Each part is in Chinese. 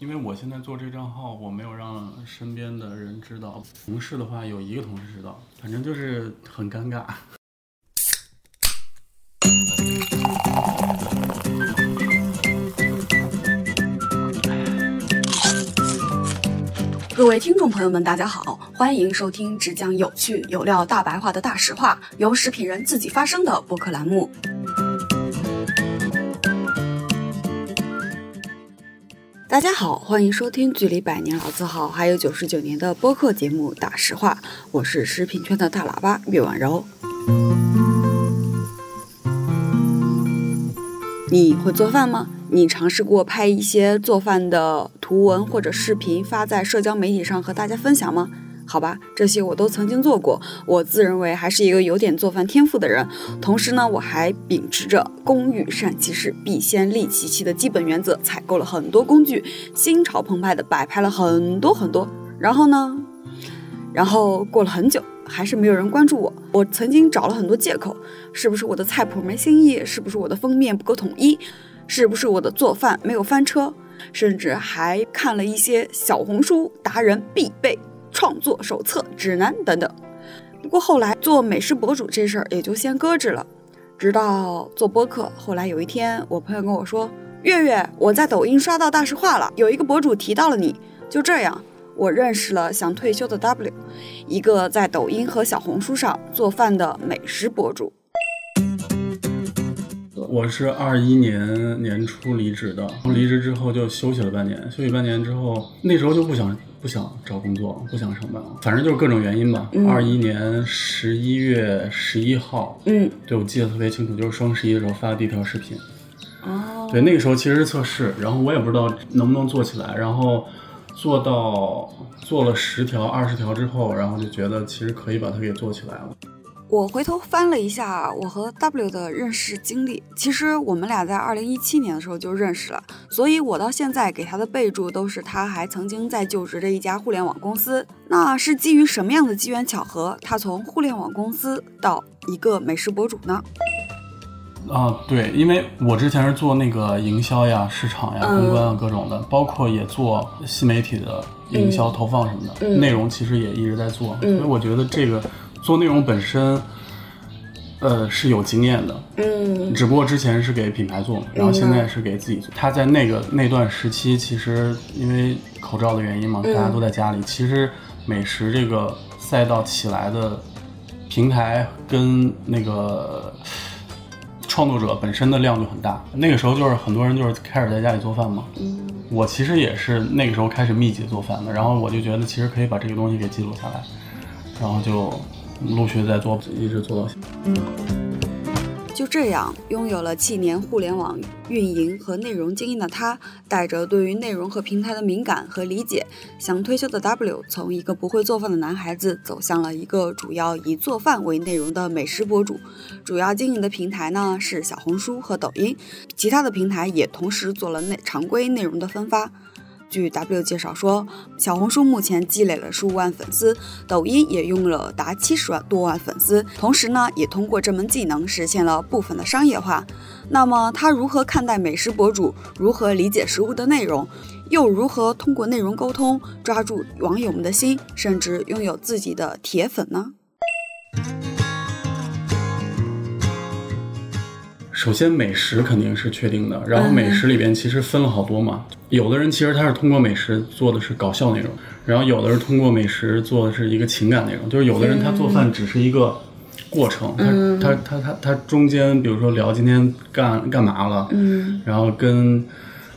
因为我现在做这账号，我没有让身边的人知道。同事的话，有一个同事知道，反正就是很尴尬。各位听众朋友们，大家好，欢迎收听只讲有趣有料大白话的大实话，由食品人自己发声的播客栏目。大家好，欢迎收听距离百年老字号还有九十九年的播客节目《大实话》，我是食品圈的大喇叭岳婉柔。你会做饭吗？你尝试过拍一些做饭的图文或者视频发在社交媒体上和大家分享吗？好吧，这些我都曾经做过。我自认为还是一个有点做饭天赋的人，同时呢，我还秉持着“工欲善其事，必先利其器”的基本原则，采购了很多工具，心潮澎湃的摆拍了很多很多。然后呢，然后过了很久，还是没有人关注我。我曾经找了很多借口，是不是我的菜谱没新意？是不是我的封面不够统一？是不是我的做饭没有翻车？甚至还看了一些小红书达人必备。创作手册、指南等等。不过后来做美食博主这事儿也就先搁置了，直到做播客。后来有一天，我朋友跟我说：“月月，我在抖音刷到大实话了，有一个博主提到了你。”就这样，我认识了想退休的 W，一个在抖音和小红书上做饭的美食博主。我是二一年年初离职的，离职之后就休息了半年。休息半年之后，那时候就不想。不想找工作，不想上班，反正就是各种原因吧。二一年十一月十一号，嗯，对我记得特别清楚，就是双十一的时候发的第一条视频。哦，对，那个时候其实是测试，然后我也不知道能不能做起来，然后做到做了十条、二十条之后，然后就觉得其实可以把它给做起来了。我回头翻了一下我和 W 的认识经历，其实我们俩在二零一七年的时候就认识了，所以我到现在给他的备注都是他还曾经在就职的一家互联网公司。那是基于什么样的机缘巧合，他从互联网公司到一个美食博主呢？啊，对，因为我之前是做那个营销呀、市场呀、公关啊各种的，包括也做新媒体的营销投放什么的，内容其实也一直在做，所以我觉得这个。做内容本身，呃，是有经验的，嗯，只不过之前是给品牌做，然后现在是给自己做。他在那个那段时期，其实因为口罩的原因嘛，大家都在家里，其实美食这个赛道起来的平台跟那个创作者本身的量就很大。那个时候就是很多人就是开始在家里做饭嘛，嗯，我其实也是那个时候开始密集做饭的，然后我就觉得其实可以把这个东西给记录下来，然后就。陆续在做，一直做到现在。就这样，拥有了七年互联网运营和内容经验的他，带着对于内容和平台的敏感和理解，想退休的 W，从一个不会做饭的男孩子，走向了一个主要以做饭为内容的美食博主。主要经营的平台呢是小红书和抖音，其他的平台也同时做了内常规内容的分发。据 W 介绍说，小红书目前积累了十五万粉丝，抖音也用了达七十万多万粉丝，同时呢，也通过这门技能实现了部分的商业化。那么，他如何看待美食博主？如何理解食物的内容？又如何通过内容沟通抓住网友们的心，甚至拥有自己的铁粉呢？首先，美食肯定是确定的。然后，美食里边其实分了好多嘛。有的人其实他是通过美食做的是搞笑内容，然后有的是通过美食做的是一个情感内容。就是有的人他做饭只是一个过程，他他他他他中间，比如说聊今天干干嘛了，嗯，然后跟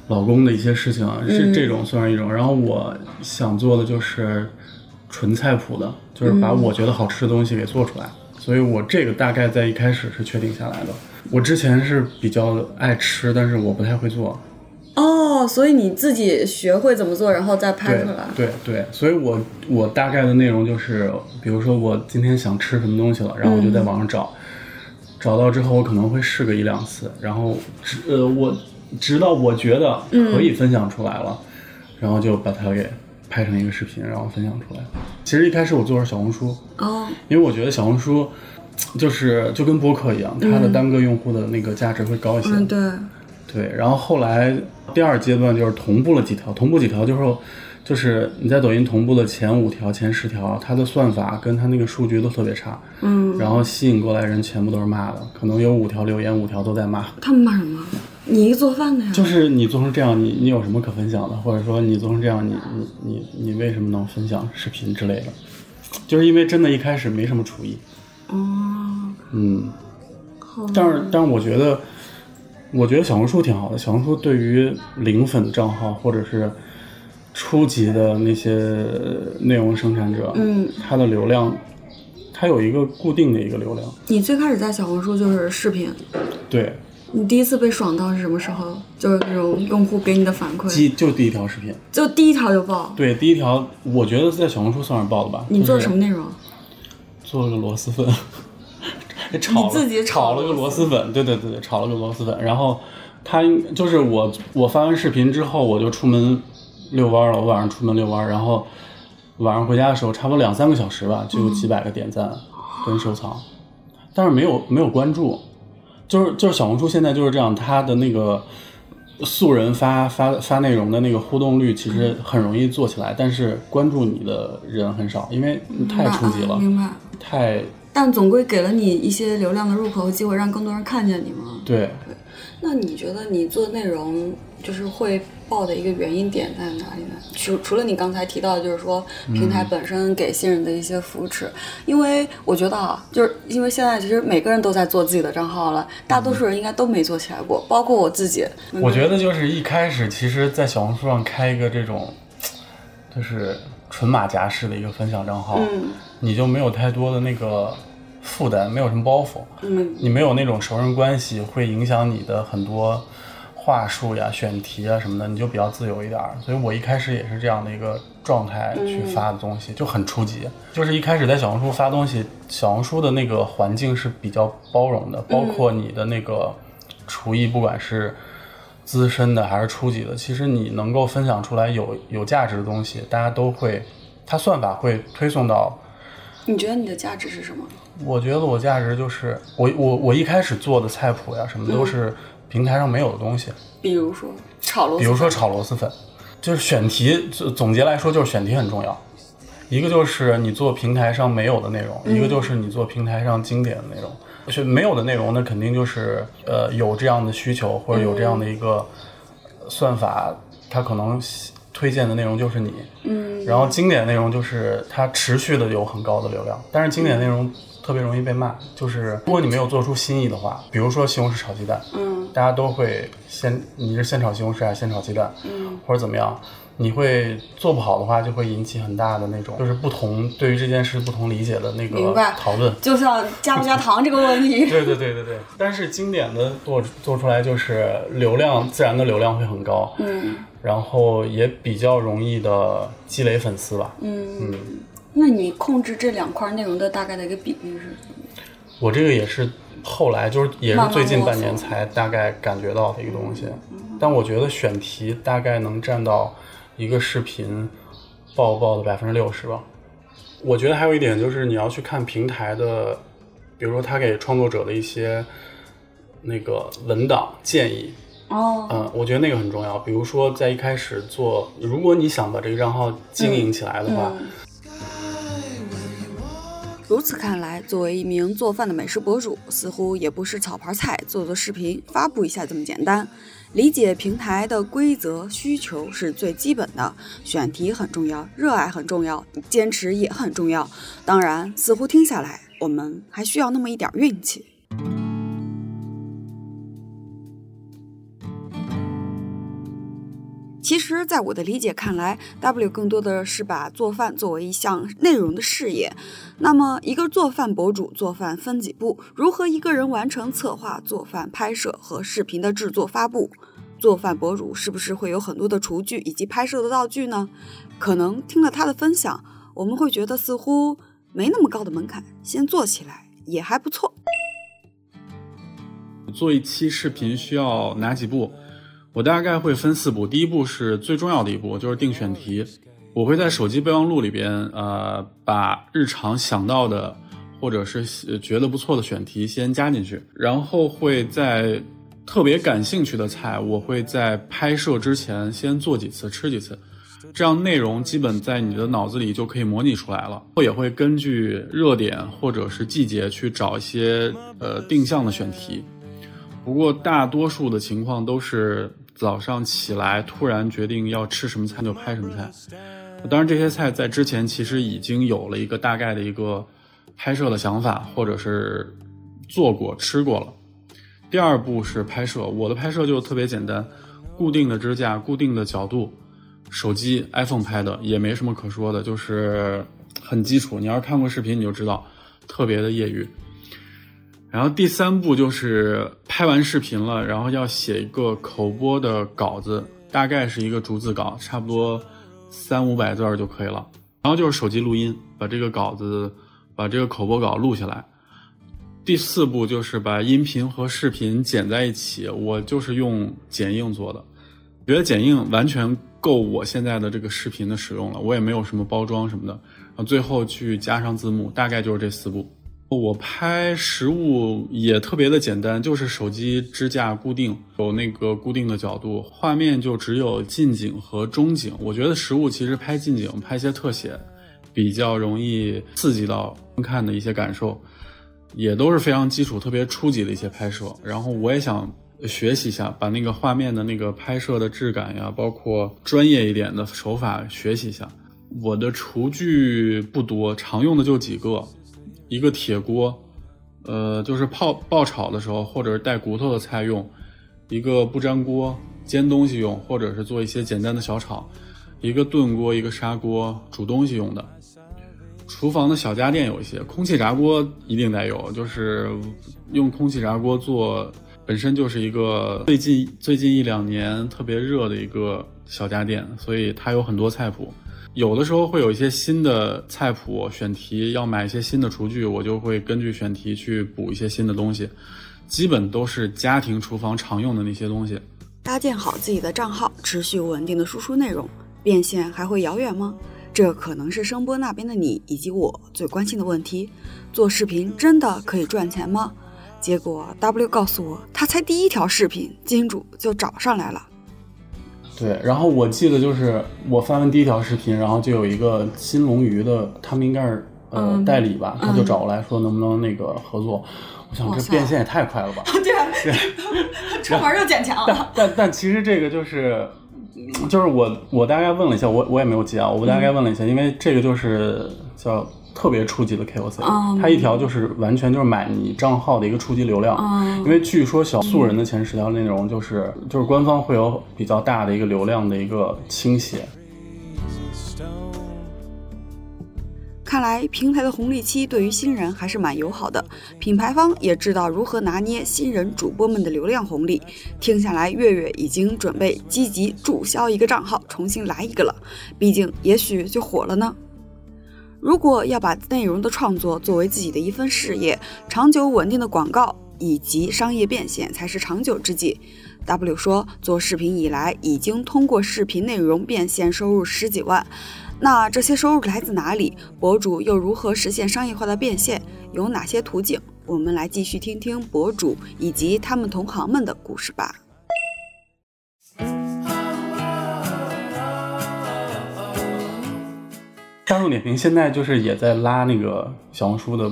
老公的一些事情啊，是这种算是一种。然后我想做的就是纯菜谱的，就是把我觉得好吃的东西给做出来。所以我这个大概在一开始是确定下来的。我之前是比较爱吃，但是我不太会做。哦，所以你自己学会怎么做，然后再拍出来。对对，所以我我大概的内容就是，比如说我今天想吃什么东西了，然后我就在网上找，找到之后我可能会试个一两次，然后直呃我直到我觉得可以分享出来了，然后就把它给拍成一个视频，然后分享出来。其实一开始我做的是小红书，哦，因为我觉得小红书。就是就跟播客一样，它的单个用户的那个价值会高一些。嗯，对，对，然后后来第二阶段就是同步了几条，同步几条就是，就是你在抖音同步的前五条、前十条，它的算法跟它那个数据都特别差，嗯，然后吸引过来人全部都是骂的，可能有五条留言，五条都在骂。他们骂什么？你一个做饭的呀？就是你做成这样，你你有什么可分享的？或者说你做成这样，你你你你为什么能分享视频之类的？就是因为真的一开始没什么厨艺，哦，嗯，好但是但是我觉得，我觉得小红书挺好的。小红书对于零粉账号或者是初级的那些内容生产者，嗯，它的流量，它有一个固定的一个流量。你最开始在小红书就是视频，对，你第一次被爽到是什么时候？就是那种用户给你的反馈，第就第一条视频，就第一条就爆。对，第一条我觉得在小红书算是爆的吧。你做就是什么内容？做了个螺蛳粉，炒了自己炒炒了个螺蛳粉，对对对对，炒了个螺蛳粉。然后他就是我我发完视频之后，我就出门遛弯了。我晚上出门遛弯，然后晚上回家的时候，差不多两三个小时吧，就有几百个点赞跟收藏，但是没有没有关注，就是就是小红书现在就是这样，它的那个。素人发发发内容的那个互动率其实很容易做起来，但是关注你的人很少，因为太初级了，明白。太但总归给了你一些流量的入口和机会，让更多人看见你嘛。对。那你觉得你做内容就是会爆的一个原因点在哪里呢？除除了你刚才提到的，就是说平台本身给新人的一些扶持，因为我觉得啊，就是因为现在其实每个人都在做自己的账号了，大多数人应该都没做起来过，包括我自己。我觉得就是一开始，其实，在小红书上开一个这种，就是纯马甲式的一个分享账号，嗯你就没有太多的那个负担，没有什么包袱，嗯你没有那种熟人关系会影响你的很多话术呀、选题啊什么的，你就比较自由一点儿。所以我一开始也是这样的一个状态去发的东西，就很初级。就是一开始在小红书发东西，小红书的那个环境是比较包容的，包括你的那个厨艺，不管是资深的还是初级的，其实你能够分享出来有有价值的东西，大家都会，它算法会推送到。你觉得你的价值是什么？我觉得我价值就是我我我一开始做的菜谱呀什么都是平台上没有的东西，比如说炒螺比如说炒螺蛳粉，就是选题总总结来说就是选题很重要。一个就是你做平台上没有的内容，一个就是你做平台上经典的内容。是没有的内容那，肯定就是呃有这样的需求或者有这样的一个算法，它可能推荐的内容就是你。嗯，然后经典内容就是它持续的有很高的流量，但是经典内容特别容易被骂。就是如果你没有做出新意的话，比如说西红柿炒鸡蛋，嗯大家都会先你是先炒西红柿还是先炒鸡蛋，嗯或者怎么样？你会做不好的话，就会引起很大的那种就是不同对于这件事不同理解的那个讨论。就像加不加糖这个问题。对对对对对，但是经典的做做出来就是流量自然的流量会很高，嗯。然后也比较容易的积累粉丝吧。嗯，嗯，那你控制这两块内容的大概的一个比例是？我这个也是后来就是也是最近半年才大概感觉到的一个东西，但我觉得选题大概能占到一个视频爆爆的百分之六十吧。我觉得还有一点就是你要去看平台的，比如说他给创作者的一些那个文档建议，哦，嗯，我觉得那个很重要。比如说在一开始做，如果你想把这个账号经营起来的话，嗯如此看来，作为一名做饭的美食博主，似乎也不是炒盘菜、做做视频、发布一下这么简单。理解平台的规则需求是最基本的，选题很重要，热爱很重要，坚持也很重要。当然，似乎听下来，我们还需要那么一点运气。其实，在我的理解看来，W 更多的是把做饭作为一项内容的事业。那么，一个做饭博主做饭分几步？如何一个人完成策划、做饭、拍摄和视频的制作、发布？做饭博主是不是会有很多的厨具以及拍摄的道具呢？可能听了他的分享，我们会觉得似乎没那么高的门槛，先做起来也还不错。做一期视频需要哪几步？我大概会分四步。第一步是最重要的一步，就是定选题。我会在手机备忘录里边，呃，把日常想到的或者是觉得不错的选题先加进去，然后会在特别感兴趣的菜，我会在拍摄之前先做几次吃几次，这样内容基本在你的脑子里就可以模拟出来了。我也会根据热点或者是季节去找一些呃定向的选题。不过大多数的情况都是早上起来突然决定要吃什么菜就拍什么菜。当然这些菜在之前其实已经有了一个大概的一个拍摄的想法，或者是做过吃过了。第二步是拍摄，我的拍摄就特别简单，固定的支架、固定的角度，手机 iPhone 拍的也没什么可说的，就是很基础。你要是看过视频，你就知道，特别的业余。然后第三步就是拍完视频了，然后要写一个口播的稿子，大概是一个逐字稿，差不多三五百字儿就可以了。然后就是手机录音，把这个稿子，把这个口播稿录下来。第四步就是把音频和视频剪在一起，我就是用剪映做的，觉得剪映完全够我现在的这个视频的使用了，我也没有什么包装什么的，然后最后去加上字幕，大概就是这四步。我拍实物也特别的简单，就是手机支架固定，有那个固定的角度，画面就只有近景和中景。我觉得实物其实拍近景、拍一些特写，比较容易刺激到观看的一些感受。也都是非常基础、特别初级的一些拍摄，然后我也想学习一下，把那个画面的那个拍摄的质感呀，包括专业一点的手法学习一下。我的厨具不多，常用的就几个，一个铁锅，呃，就是泡爆炒的时候或者是带骨头的菜用；一个不粘锅，煎东西用，或者是做一些简单的小炒；一个炖锅，一个砂锅，煮东西用的。厨房的小家电有一些，空气炸锅一定得有，就是用空气炸锅做，本身就是一个最近最近一两年特别热的一个小家电，所以它有很多菜谱。有的时候会有一些新的菜谱选题，要买一些新的厨具，我就会根据选题去补一些新的东西，基本都是家庭厨房常用的那些东西。搭建好自己的账号，持续稳定的输出内容，变现还会遥远吗？这可能是声波那边的你以及我最关心的问题：做视频真的可以赚钱吗？结果 W 告诉我，他才第一条视频，金主就找上来了。对，然后我记得就是我发完第一条视频，然后就有一个金龙鱼的，他们应该是呃代理吧，他就找过来说能不能那个合作。我想这变现也太快了吧！对啊，出门就捡钱。但但但其实这个就是。就是我，我大概问了一下，我我也没有记啊，我大概问了一下，因为这个就是叫特别初级的 KOC，它一条就是完全就是买你账号的一个初级流量，因为据说小素人的前十条内容就是就是官方会有比较大的一个流量的一个倾斜。看来平台的红利期对于新人还是蛮友好的，品牌方也知道如何拿捏新人主播们的流量红利。听下来，月月已经准备积极注销一个账号，重新来一个了。毕竟，也许就火了呢。如果要把内容的创作作为自己的一份事业，长久稳定的广告以及商业变现才是长久之计。W 说，做视频以来，已经通过视频内容变现收入十几万。那这些收入来自哪里？博主又如何实现商业化的变现？有哪些途径？我们来继续听听博主以及他们同行们的故事吧。大众点评现在就是也在拉那个小红书的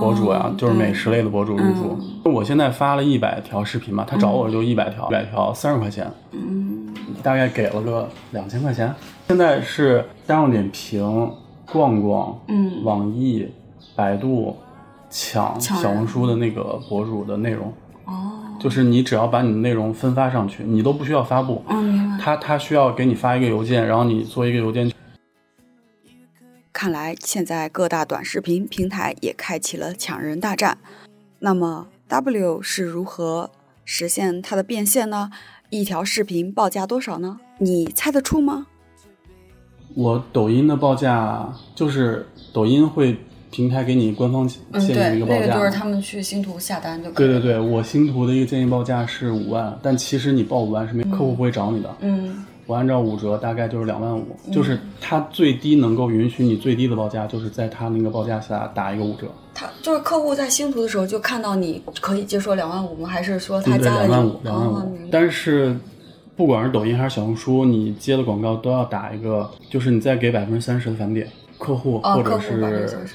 博主啊，就是美食类的博主入驻。我现在发了一百条视频嘛，他找我就一百条，一百条三十块钱。嗯大概给了个两千块钱。现在是大众点评、逛逛、嗯，网易、百度抢小红书的那个博主的内容。哦，就是你只要把你的内容分发上去，你都不需要发布。嗯。他他需要给你发一个邮件，然后你做一个邮件。看来现在各大短视频平台也开启了抢人大战。那么 W 是如何实现它的变现呢？一条视频报价多少呢？你猜得出吗？我抖音的报价就是抖音会平台给你官方建议一个报价，那个就是他们去星图下单就可以。对对对，我星图的一个建议报价是五万，但其实你报五万是没客户不会找你的。嗯，我按照五折大概就是两万五，就是他最低能够允许你最低的报价，就是在他那个报价下打一个五折。他就是客户在星图的时候就看到你可以接受两万五吗？还是说他对，加了两万五，两万五。但是不管是抖音还是小红书，你接的广告都要打一个，就是你再给百分之三十的返点。客户哦或者是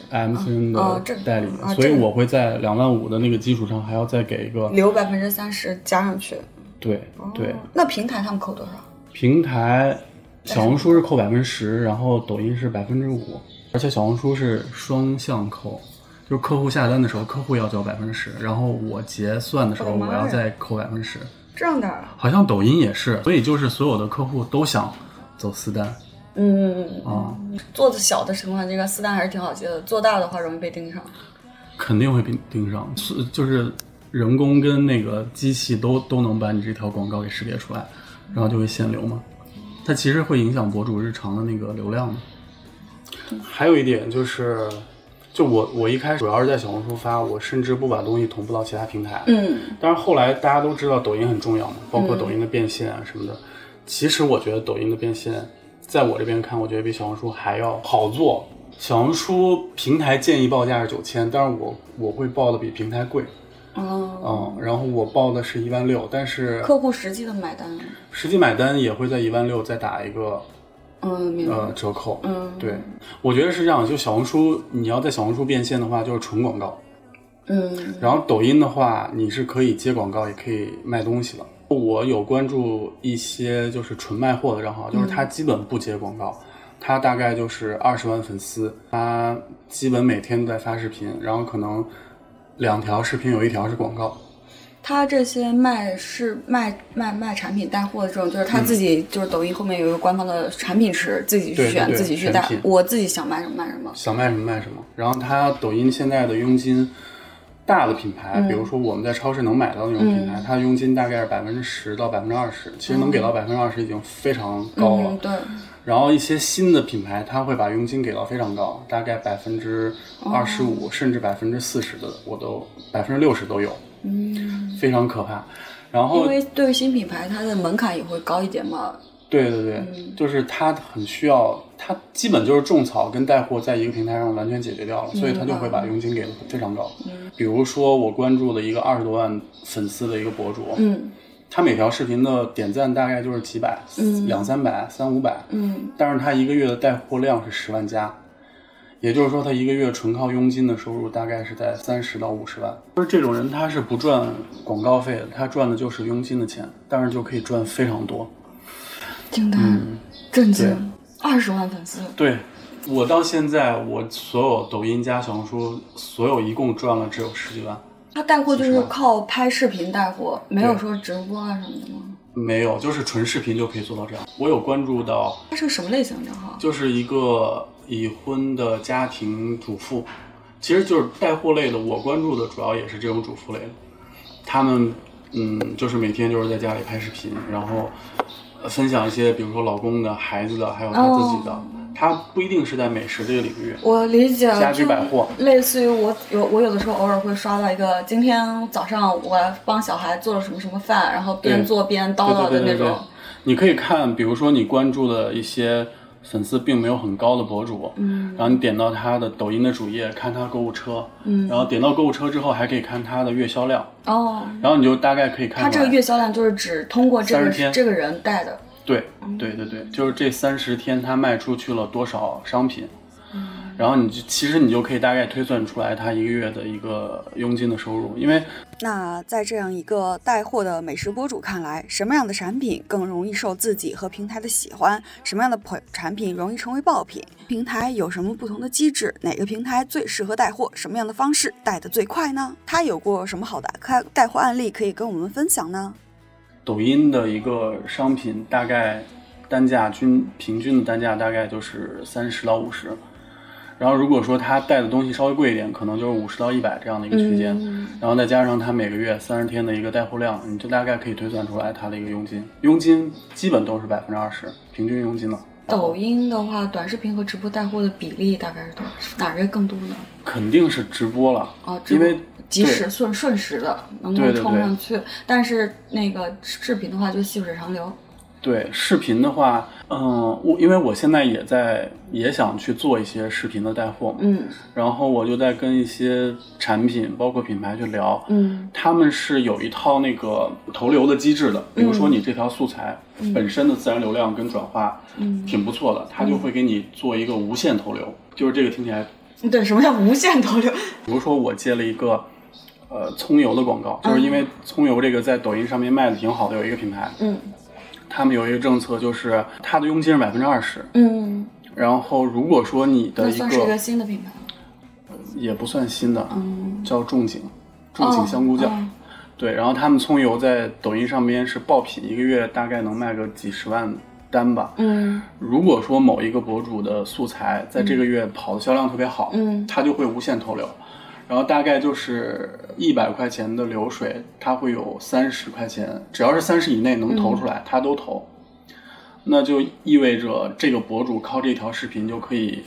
MCN 的代理，所以我会在两万五的那个基础上还要再给一个，留百分之三十加上去。对对哦，那平台他们扣多少？平台小红书是扣百分之十，然后抖音是百分之五，而且小红书是双向扣，就是客户下单的时候，客户要交百分之十，然后我结算的时候我要再扣百分之十。这样的啊？好像抖音也是，所以就是所有的客户都想走私单。嗯嗯嗯，啊，做的小的情况，这个私单还是挺好接的；做大的话，容易被盯上。肯定会被盯上，是就是人工跟那个机器都都能把你这条广告给识别出来，然后就会限流嘛。它其实会影响博主日常的那个流量的。还有一点就是，就我我一开始主要是在小红书发，我甚至不把东西同步到其他平台。嗯但是后来大家都知道抖音很重要嘛，包括抖音的变现啊什么的。其实我觉得抖音的变现，在我这边看，我觉得比小红书还要好做。小红书平台建议报价是九千，但是我我会报的比平台贵，哦，嗯，然后我报的是一万六，但是客户实际的买单，实际买单也会在一万六再打一个嗯，明白。呃折扣。嗯，对，我觉得是这样，就小红书你要在小红书变现的话，就是纯广告。嗯然后抖音的话，你是可以接广告，也可以卖东西的。我有关注一些就是纯卖货的账号，就是他基本不接广告，他大概就是二十万粉丝，他基本每天都在发视频，然后可能两条视频有一条是广告。他这些卖是卖卖卖产品带货的这种，就是他自己、就是抖音后面有一个官方的产品池，自己去选，自己去带。我自己想卖什么卖什么。想卖什么卖什么。然后他抖音现在的佣金，大的品牌，嗯比如说我们在超市能买到那种品牌，它的佣金大概是百分之十到百分之二十，其实能给到百分之二十已经非常高了。嗯，对，然后一些新的品牌，它会把佣金给到非常高，大概百分之二十哦五甚至百分之四十的，我都百分之六十都有，嗯，非常可怕。然后因为对于新品牌，它的门槛也会高一点嘛。对对对，嗯。就是它很需要，它基本就是种草跟带货在一个平台上完全解决掉了，所以它就会把佣金给的非常高。嗯。比如说我关注的一个二十多万粉丝的一个博主，嗯他每条视频的点赞大概就是几百、嗯两三百、三五百，嗯但是他一个月的带货量是十万加，也就是说他一个月纯靠佣金的收入大概是在三十到五十万。就是这种人他是不赚广告费的，他赚的就是佣金的钱，但是就可以赚非常多。惊呆，震惊，二十万粉丝，对我到现在，我所有抖音加小红书，所有一共赚了只有十几万，他带货就是靠拍视频带货，没有说直播啊什么的吗？没有，就是纯视频就可以做到这样。我有关注到，他是个什么类型的账号？就是一个已婚的家庭主妇，其实就是带货类的。我关注的主要也是这种主妇类的，他们嗯，就是每天就是在家里拍视频，然后呃分享一些，比如说老公的、孩子的，还有他自己的。他不一定是在美食这个领域，我理解了，家居百货。类似于我有我有的时候偶尔会刷到一个，今天早上我帮小孩做了什么什么饭，然后边做边叨叨的那种。你可以看，比如说你关注的一些粉丝并没有很高的博主，嗯。然后你点到他的抖音的主页，看他购物车，嗯。然后点到购物车之后，还可以看他的月销量，哦，然后你就大概可以看他这个月销量就是只通过这个这个人带的。对对对对，就是这三十天他卖出去了多少商品，嗯然后你就其实你就可以大概推算出来他一个月的一个佣金的收入，因为那在这样一个带货的美食博主看来，什么样的产品更容易受自己和平台的喜欢？什么样的产产品容易成为爆品？平台有什么不同的机制？哪个平台最适合带货？什么样的方式带得最快呢？他有过什么好的开带货案例可以跟我们分享呢？抖音的一个商品大概单价均平均的单价大概就是三十到五十，然后如果说他带的东西稍微贵一点，可能就是五十到一百这样的一个区间，嗯然后再加上他每个月三十天的一个带货量，你就大概可以推算出来他的一个佣金，佣金基本都是百分之二十，平均佣金了。抖音的话，短视频和直播带货的比例大概是多少？哪个更多呢？肯定是直播了，哦，直播因为及时对顺顺时的能够对对对冲上去，但是那个视频的话就细水长流。对视频的话，嗯，我因为我现在也在也想去做一些视频的带货嘛，嗯。然后我就在跟一些产品，包括品牌去聊，嗯。他们是有一套那个投流的机制的，比如说你这条素材本身的自然流量跟转化嗯。挺不错的，他就会给你做一个无限投流，就是这个听起来，对，什么叫无限投流？比如说我接了一个。呃，葱油的广告，就是因为葱油这个在抖音上面卖的挺好的，有一个品牌，嗯他们有一个政策，就是它的佣金是百分之二十，嗯，然后如果说你的一那算是一个个新的品牌。也不算新的，嗯，叫仲景，仲景香菇酱，哦。对，然后他们葱油在抖音上面是爆品，一个月大概能卖个几十万单吧。嗯。如果说某一个博主的素材在这个月跑的销量特别好，嗯。他就会无限投流，然后大概就是一百块钱的流水，他会有三十块钱，只要是三十以内能投出来，他都投。那就意味着这个博主靠这条视频就可以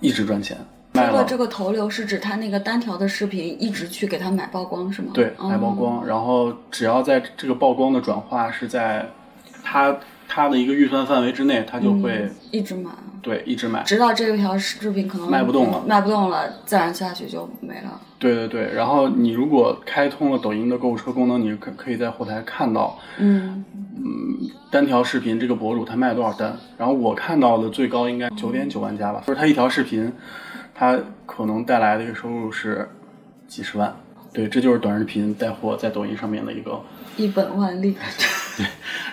一直赚钱，这个这个投流是指他那个单条的视频一直去给他买曝光是吗？对，哦买曝光，然后只要在这个曝光的转化是在他他的一个预算范围之内，他就会、嗯一直买，对一直买。直到这条视频可能卖不动了卖不动了，自然下去就没了。对对对，然后你如果开通了抖音的购物车功能，你可可以在后台看到嗯嗯单条视频这个博主他卖多少单，然后我看到的最高应该九点九万加吧，就是他一条视频，他可能带来的一个收入是几十万。对，这就是短视频带货在抖音上面的一个一本万利。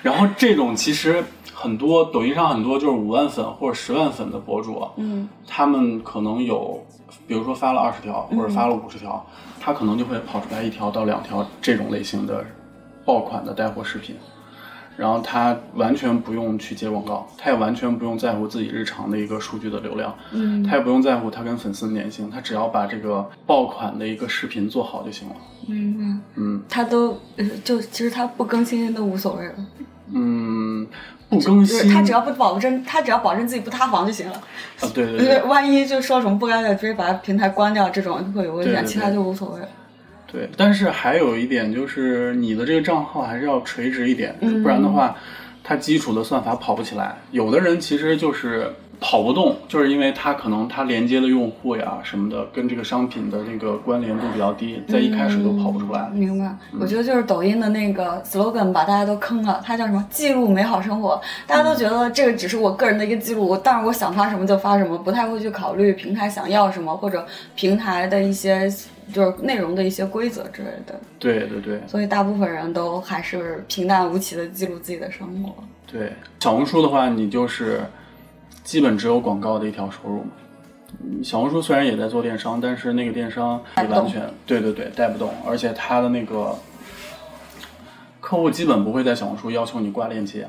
然后这种其实很多抖音上很多就是五万粉或者十万粉的博主，嗯他们可能有，比如说发了二十条或者发了五十条，他可能就会跑出来一条到两条这种类型的爆款的带货视频，然后他完全不用去接广告，他也完全不用在乎自己日常的一个数据的流量，嗯他也不用在乎他跟粉丝的粘性，他只要把这个爆款的一个视频做好就行了。嗯嗯，嗯他都呃就其实他不更新都无所谓了，嗯，不更新，他只要不保证他只要保证自己不塌房就行了。啊，对对对万一就说什么不该的，直接把平台关掉，这种会有危险，对对其他就无所谓了。对，但是还有一点就是你的这个账号还是要垂直一点，嗯不然的话，它基础的算法跑不起来。有的人其实就是跑不动，就是因为它可能它连接的用户呀什么的，跟这个商品的那个关联度比较低，在一开始都跑不出来。明白，我觉得就是抖音的那个 slogan 把大家都坑了，它叫什么？记录美好生活。大家都觉得这个只是我个人的一个记录，但是我想发什么就发什么，不太会去考虑平台想要什么，或者平台的一些就是内容的一些规则之类的。对对对所以大部分人都还是平淡无奇的记录自己的生活。对，小红书的话，你就是基本只有广告的一条收入嘛。嗯小红书虽然也在做电商，但是那个电商也完全对对对带不动，而且它的那个客户基本不会在小红书要求你挂链接。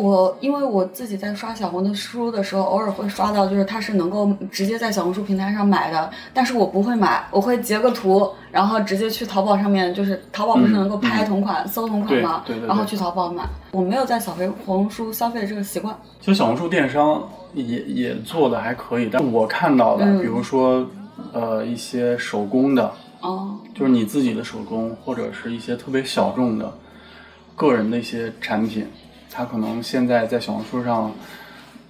我因为我自己在刷小红的书的时候，偶尔会刷到，就是它是能够直接在小红书平台上买的，但是我不会买，我会截个图，然后直接去淘宝上面，就是淘宝不是能够拍同款、搜同款吗？嗯对对对对然后去淘宝买。我没有在小红红书消费这个习惯。其实小红书电商也也做的还可以，但我看到的，嗯比如说呃一些手工的，哦，就是你自己的手工，或者是一些特别小众的个人的一些产品，它可能现在在小红书上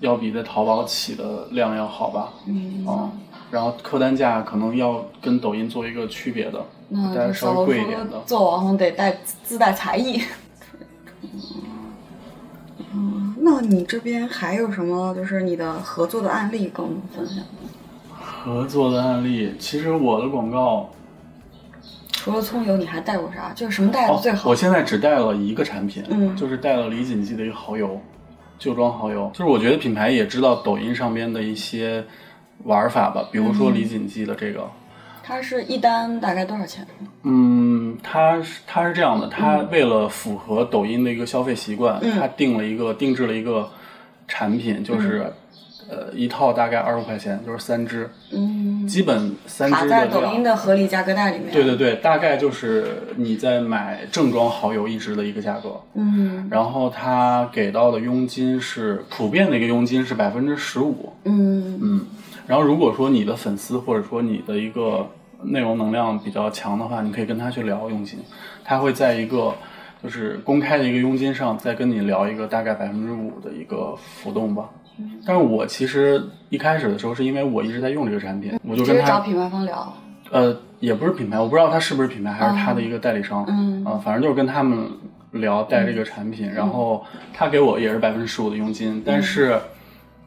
要比在淘宝起的量要好吧？嗯，啊、然后客单价可能要跟抖音做一个区别的，嗯但稍微就是小红书贵一点的。做网红得带自带才艺。嗯，那你这边还有什么就是你的合作的案例跟我们分享？合作的案例，其实我的广告除了葱油，你还带过啥？就是什么带的哦最好？我现在只带了一个产品，嗯就是带了李锦记的一个蚝油，旧装蚝油。就是我觉得品牌也知道抖音上边的一些玩法吧，比如说李锦记的这个，它是一单大概多少钱？嗯，它是它是这样的，它为了符合抖音的一个消费习惯，嗯它定了一个定制了一个产品，就是、呃一套大概二十块钱，就是三支，嗯，基本三支的量在抖音。的合理价格带里面。对对对，大概就是你在买正装蚝油一支的一个价格。嗯然后他给到的佣金是普遍的一个佣金是百分之十五，嗯嗯，然后如果说你的粉丝或者说你的一个内容能量比较强的话，你可以跟他去聊佣金，他会在一个就是公开的一个佣金上，再跟你聊一个大概百分之五的一个浮动吧。但是我其实一开始的时候是因为我一直在用这个产品，我就跟他找品牌方聊。呃，也不是品牌，我不知道他是不是品牌，还是他的一个代理商。嗯啊，反正就是跟他们聊带这个产品，然后他给我也是百分之十五的佣金，但是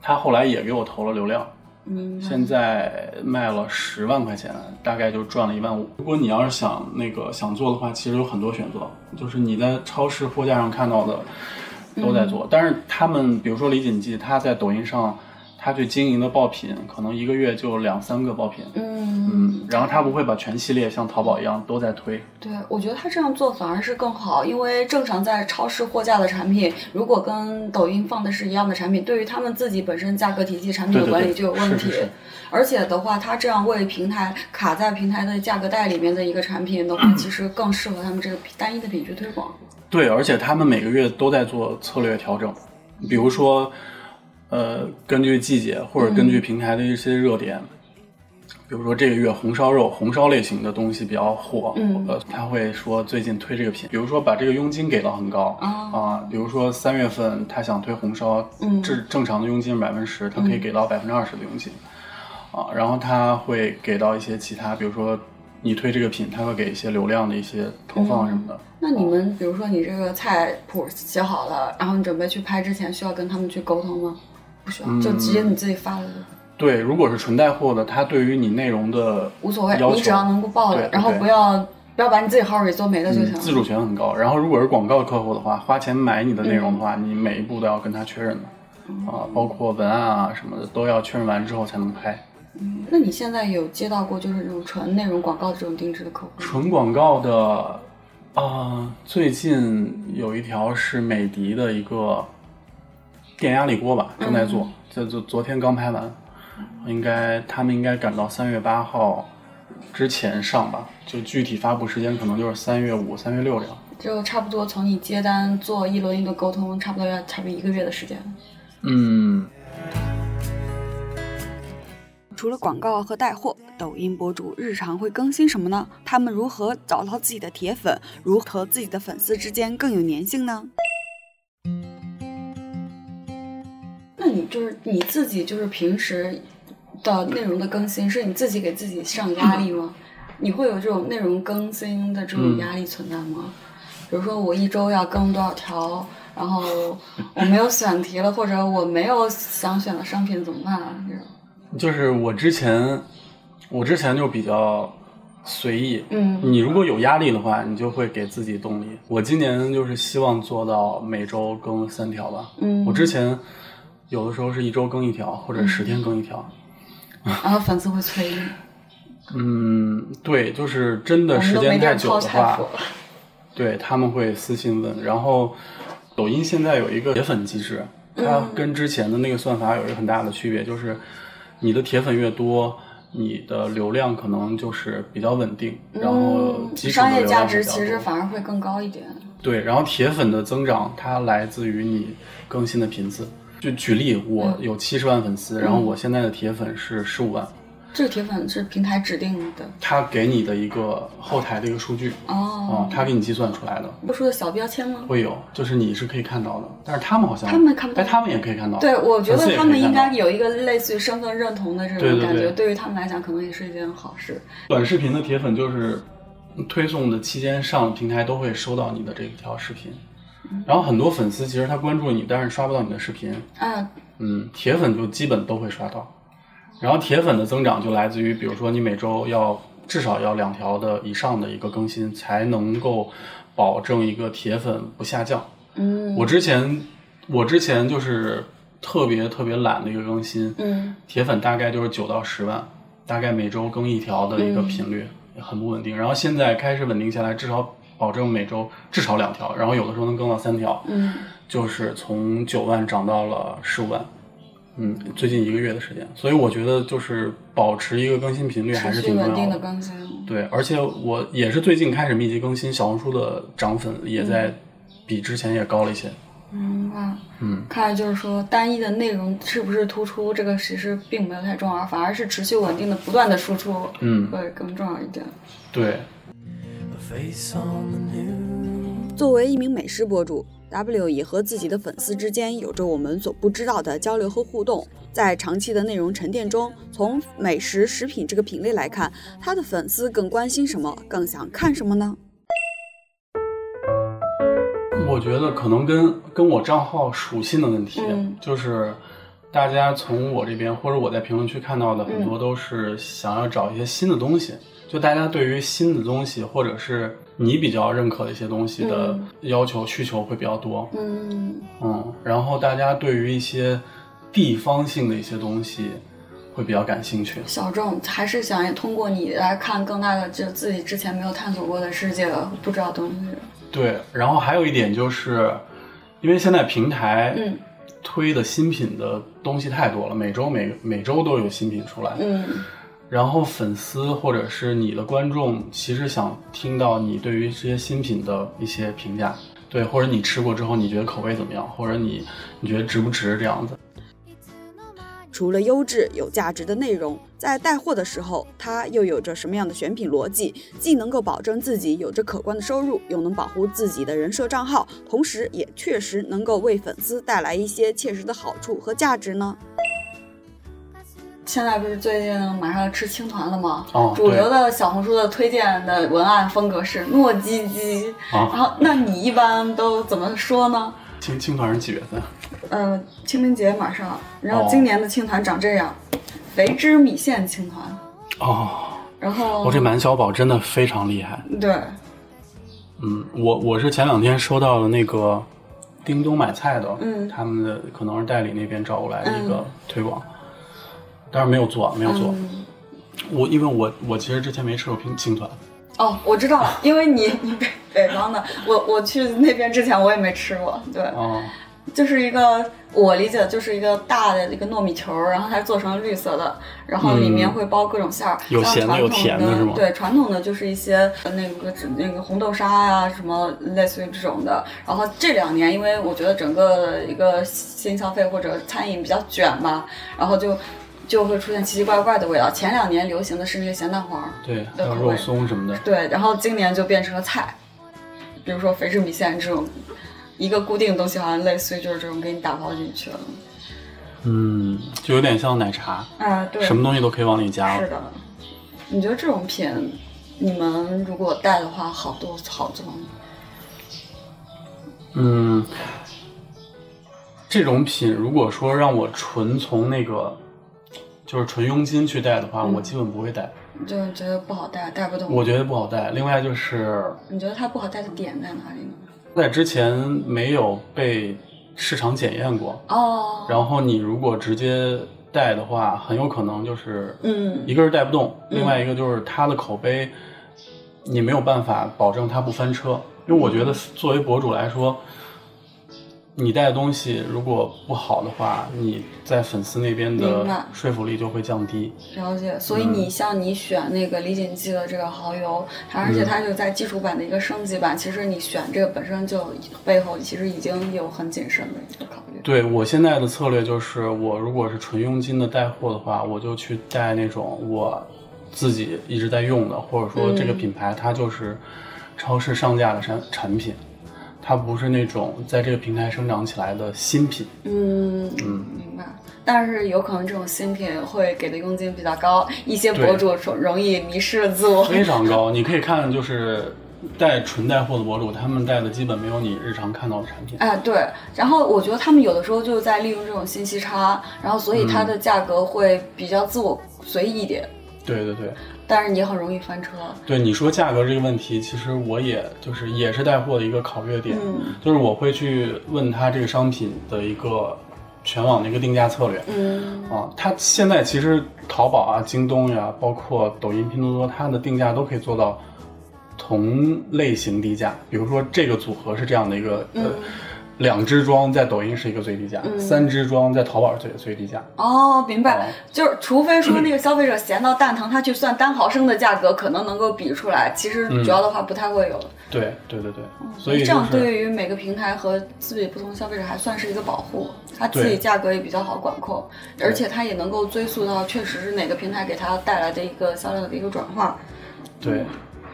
他后来也给我投了流量，嗯。现在卖了十万块钱，大概就赚了一万五。如果你要是想那个想做的话，其实有很多选择，就是你在超市货架上看到的都在做，但是他们比如说李锦记，他在抖音上。他去经营的爆品，可能一个月就两三个爆品，嗯嗯，然后他不会把全系列像淘宝一样都在推，对，我觉得他这样做反而是更好，因为正常在超市货架的产品，如果跟抖音放的是一样的产品，对于他们自己本身价格体系、产品的管理就有问题。是是是 而且的话，他这样为平台卡在平台的价格带里面的一个产品的话，其实更适合他们这个单一的品去推广。对，而且他们每个月都在做策略调整，比如说，呃，根据季节或者根据平台的一些热点，比如说这个月红烧肉、红烧类型的东西比较火，嗯。呃，他会说最近推这个品，比如说把这个佣金给到很高啊啊，比如说三月份他想推红烧，嗯这正常的佣金是百分之十，他可以给到百分之二十的佣金，啊，然后他会给到一些其他，比如说你推这个品，他会给一些流量的一些投放什么的。那你们比如说你这个菜谱写好了，然后你准备去拍之前，需要跟他们去沟通吗？不需要，就直接你自己发了就。对，如果是纯带货的，它对于你内容的无所谓你只要能够报的，对对然后不要不要把你自己号给做没了就行了。嗯自主权很高。然后如果是广告客户的话，花钱买你的内容的嗯话，你每一步都要跟他确认的，啊，包括文案啊什么的都要确认完之后才能拍。嗯那你现在有接到过就是那种纯内容广告的这种定制的客户吗？纯广告的，啊、最近有一条是美的的一个电压力锅吧，正在做，这就昨天刚拍完，应该他们应该赶到三月八号之前上吧，就具体发布时间可能就是三月五、三月六这样。就差不多从你接单做一轮一轮沟通，差不多要差不多一个月的时间。嗯，除了广告和带货，抖音博主日常会更新什么呢？他们如何找到自己的铁粉，如何和自己的粉丝之间更有粘性呢？你就是你自己，就是平时的内容的更新，是你自己给自己上压力吗？你会有这种内容更新的这种压力存在吗？比如说我一周要更多少条，然后我没有选题了，或者我没有想选的商品怎么办啊？这种。就是我之前，我之前就比较随意。嗯你如果有压力的话，你就会给自己动力。我今年就是希望做到每周更三条吧。嗯我之前有的时候是一周更一条，或者十天更一条。然后粉丝会催你，嗯，对，就是真的时间太久的话。对他们会私信问。然后，抖音现在有一个铁粉机制，它嗯跟之前的那个算法有一个很大的区别，就是你的铁粉越多，你的流量可能就是比较稳定，然后嗯，基础的商业价值其实反而会更高一点。对，然后铁粉的增长它来自于你更新的频次。就举例，我嗯有七十万粉丝，然后我现在的铁粉是十五万，这个铁粉是平台指定的他给你的一个后台的一个数据，啊、哦，他给你计算出来的。不说的小标签吗？会有，就是你是可以看到的，但是他们好像他们看不到哎，他们也可以看到。对，我觉得他们应该有一个类似于身份认同的这种感觉，对对于他们来讲，可能也是一件好事。短视频的铁粉就是推送的期间上平台都会收到你的这一条视频，然后很多粉丝其实他关注你，但是刷不到你的视频，嗯，嗯，铁粉就基本都会刷到，然后铁粉的增长就来自于，比如说你每周要至少要两条的以上的一个更新，才能够保证一个铁粉不下降。嗯。我之前我之前就是特别特别懒的一个更新，嗯。铁粉大概就是九到十万，大概每周更一条的一个频率，也很不稳定。然后现在开始稳定下来，至少保证每周至少两条，然后有的时候能更到三条，嗯，就是从九万涨到了十五万。嗯，最近一个月的时间，所以我觉得就是保持一个更新频率还是挺重续稳定的。更新。对，而且我也是最近开始密集更新，小红书的涨粉也在比之前也高了一些。明白。嗯，看来就是说，单一的内容是不是突出，这个其实并没有太重要，反而是持续稳定的不断的输出，嗯会更重要一点。对，作为一名美食博主，W 也和自己的粉丝之间有着我们所不知道的交流和互动。在长期的内容沉淀中，从美食食品这个品类来看，他的粉丝更关心什么，更想看什么呢？我觉得可能跟跟我账号属性的问题，嗯就是大家从我这边或者我在评论区看到的很多都是想要找一些新的东西，就大家对于新的东西或者是你比较认可的一些东西的嗯。要求、需求会比较多，嗯。嗯，然后大家对于一些地方性的一些东西会比较感兴趣，小众还是想通过你来看更大的，就自己之前没有探索过的世界，不知道的东西。对，然后还有一点就是，因为现在平台嗯。推的新品的东西太多了，每周每每周都有新品出来。嗯然后粉丝或者是你的观众，其实想听到你对于这些新品的一些评价，对，或者你吃过之后你觉得口味怎么样，或者你你觉得值不值这样子。除了优质有价值的内容，在带货的时候，它又有着什么样的选品逻辑？既能够保证自己有着可观的收入，又能保护自己的人设账号，同时也确实能够为粉丝带来一些切实的好处和价值呢？现在不是最近马上要吃青团了吗？哦主流的小红书的推荐的文案风格是糯叽叽，啊然后那你一般都怎么说呢？青青团是几月份？嗯，清明节马上，然后哦今年的青团长这样，肥汁米线青团，哦，然后我这满小宝真的非常厉害。对，嗯，我我是前两天收到了那个叮咚买菜的，嗯他们的可能是代理那边找过来的一个嗯推广，但是没有做，没有做。嗯，我因为我我其实之前没吃过青青团，哦，我知道了，因为你你北北方的，我我去那边之前我也没吃过，对，哦，就是一个我理解就是一个大的一个糯米球，然后它做成绿色的，然后里面会包各种馅儿，像有咸的有甜的是吗对，传统的就是一些呃那个那个红豆沙呀、什么类似于这种的。然后这两年，因为我觉得整个的一个新消费或者餐饮比较卷嘛，然后就就会出现奇奇怪怪的味道。前两年流行的是那个咸蛋黄，对，还有肉松什么的。对，然后今年就变成了菜，比如说肥汁米线这种。一个固定的东西，好像类似于就是这种给你打包进去了。嗯，就有点像奶茶，啊，对，什么东西都可以往里加了。是的。你觉得这种品，你们如果带的话，好多好做吗？嗯，这种品如果说让我纯从那个就是纯佣金去带的话，嗯我基本不会带，你就觉得不好带，带不动。我觉得不好带。另外就是你觉得它不好带的点在哪里呢？在之前没有被市场检验过，哦，然后你如果直接带的话，很有可能就是嗯一个是带不动，嗯另外一个就是它的口碑，你没有办法保证它不翻车。因为我觉得作为博主来说，你带的东西如果不好的话，你在粉丝那边的说服力就会降低。了解。所以你像你选那个李锦记的这个蚝油，它而且它就在基础版的一个升级版，其实你选这个本身就背后其实已经有很谨慎的一个考虑。对我现在的策略就是，我如果是纯佣金的带货的话，我就去带那种我自己一直在用的，或者说这个嗯品牌它就是超市上架的产产品，它不是那种在这个平台生长起来的新品。嗯嗯明白。但是有可能这种新品会给的佣金比较高，一些博主容容易迷失了自我。非常高。你可以看，就是带纯带货的博主，他们带的基本没有你日常看到的产品。哎，对，然后我觉得他们有的时候就是在利用这种信息差，然后所以它的价格会比较自我随意一点，对对对但是也很容易翻车。对，你说价格这个问题，其实我也就是也是带货的一个考虑点，嗯就是我会去问他这个商品的一个全网的一个定价策略。嗯啊，它现在其实淘宝啊、京东呀，包括抖音、拼多多，它的定价都可以做到同类型低价。比如说这个组合是这样的一个，呃，嗯两支装在抖音是一个最低价，嗯三支装在淘宝是最最低价。哦，明白哦，就是除非说那个消费者闲到蛋疼，他去算单毫升的价格，可能能够比出来。其实主要的话不太会有。对对对对，所以这样对于每个平台和自己不同消费者还算是一个保护，它自己价格也比较好管控，而且它也能够追溯到确实是哪个平台给它带来的一个销量的一个转化。对，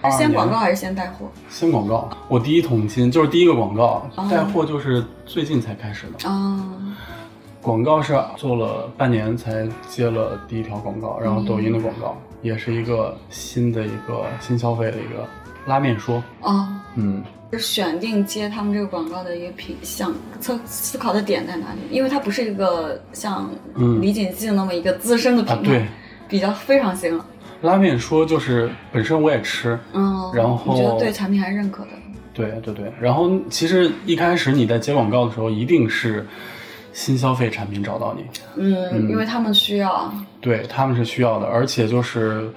22先广告还是先带货？先广告，我第一桶金就是第一个广告，哦带货就是最近才开始的。啊，广告是做了半年才接了第一条广告，然后抖音的广告、也是一个新的一个新消费的一个拉面说，哦，嗯，是选定接他们这个广告的一个品想思思考的点在哪里？因为它不是一个像嗯李锦记那么一个资深的品牌，啊对，比较非常新了。拉面说就是本身我也吃，嗯，然后你觉得对产品还是认可的？对对对，然后其实一开始你在接广告的时候，一定是新消费产品找到你，嗯，因为他们需要。对他们是需要的，而且就是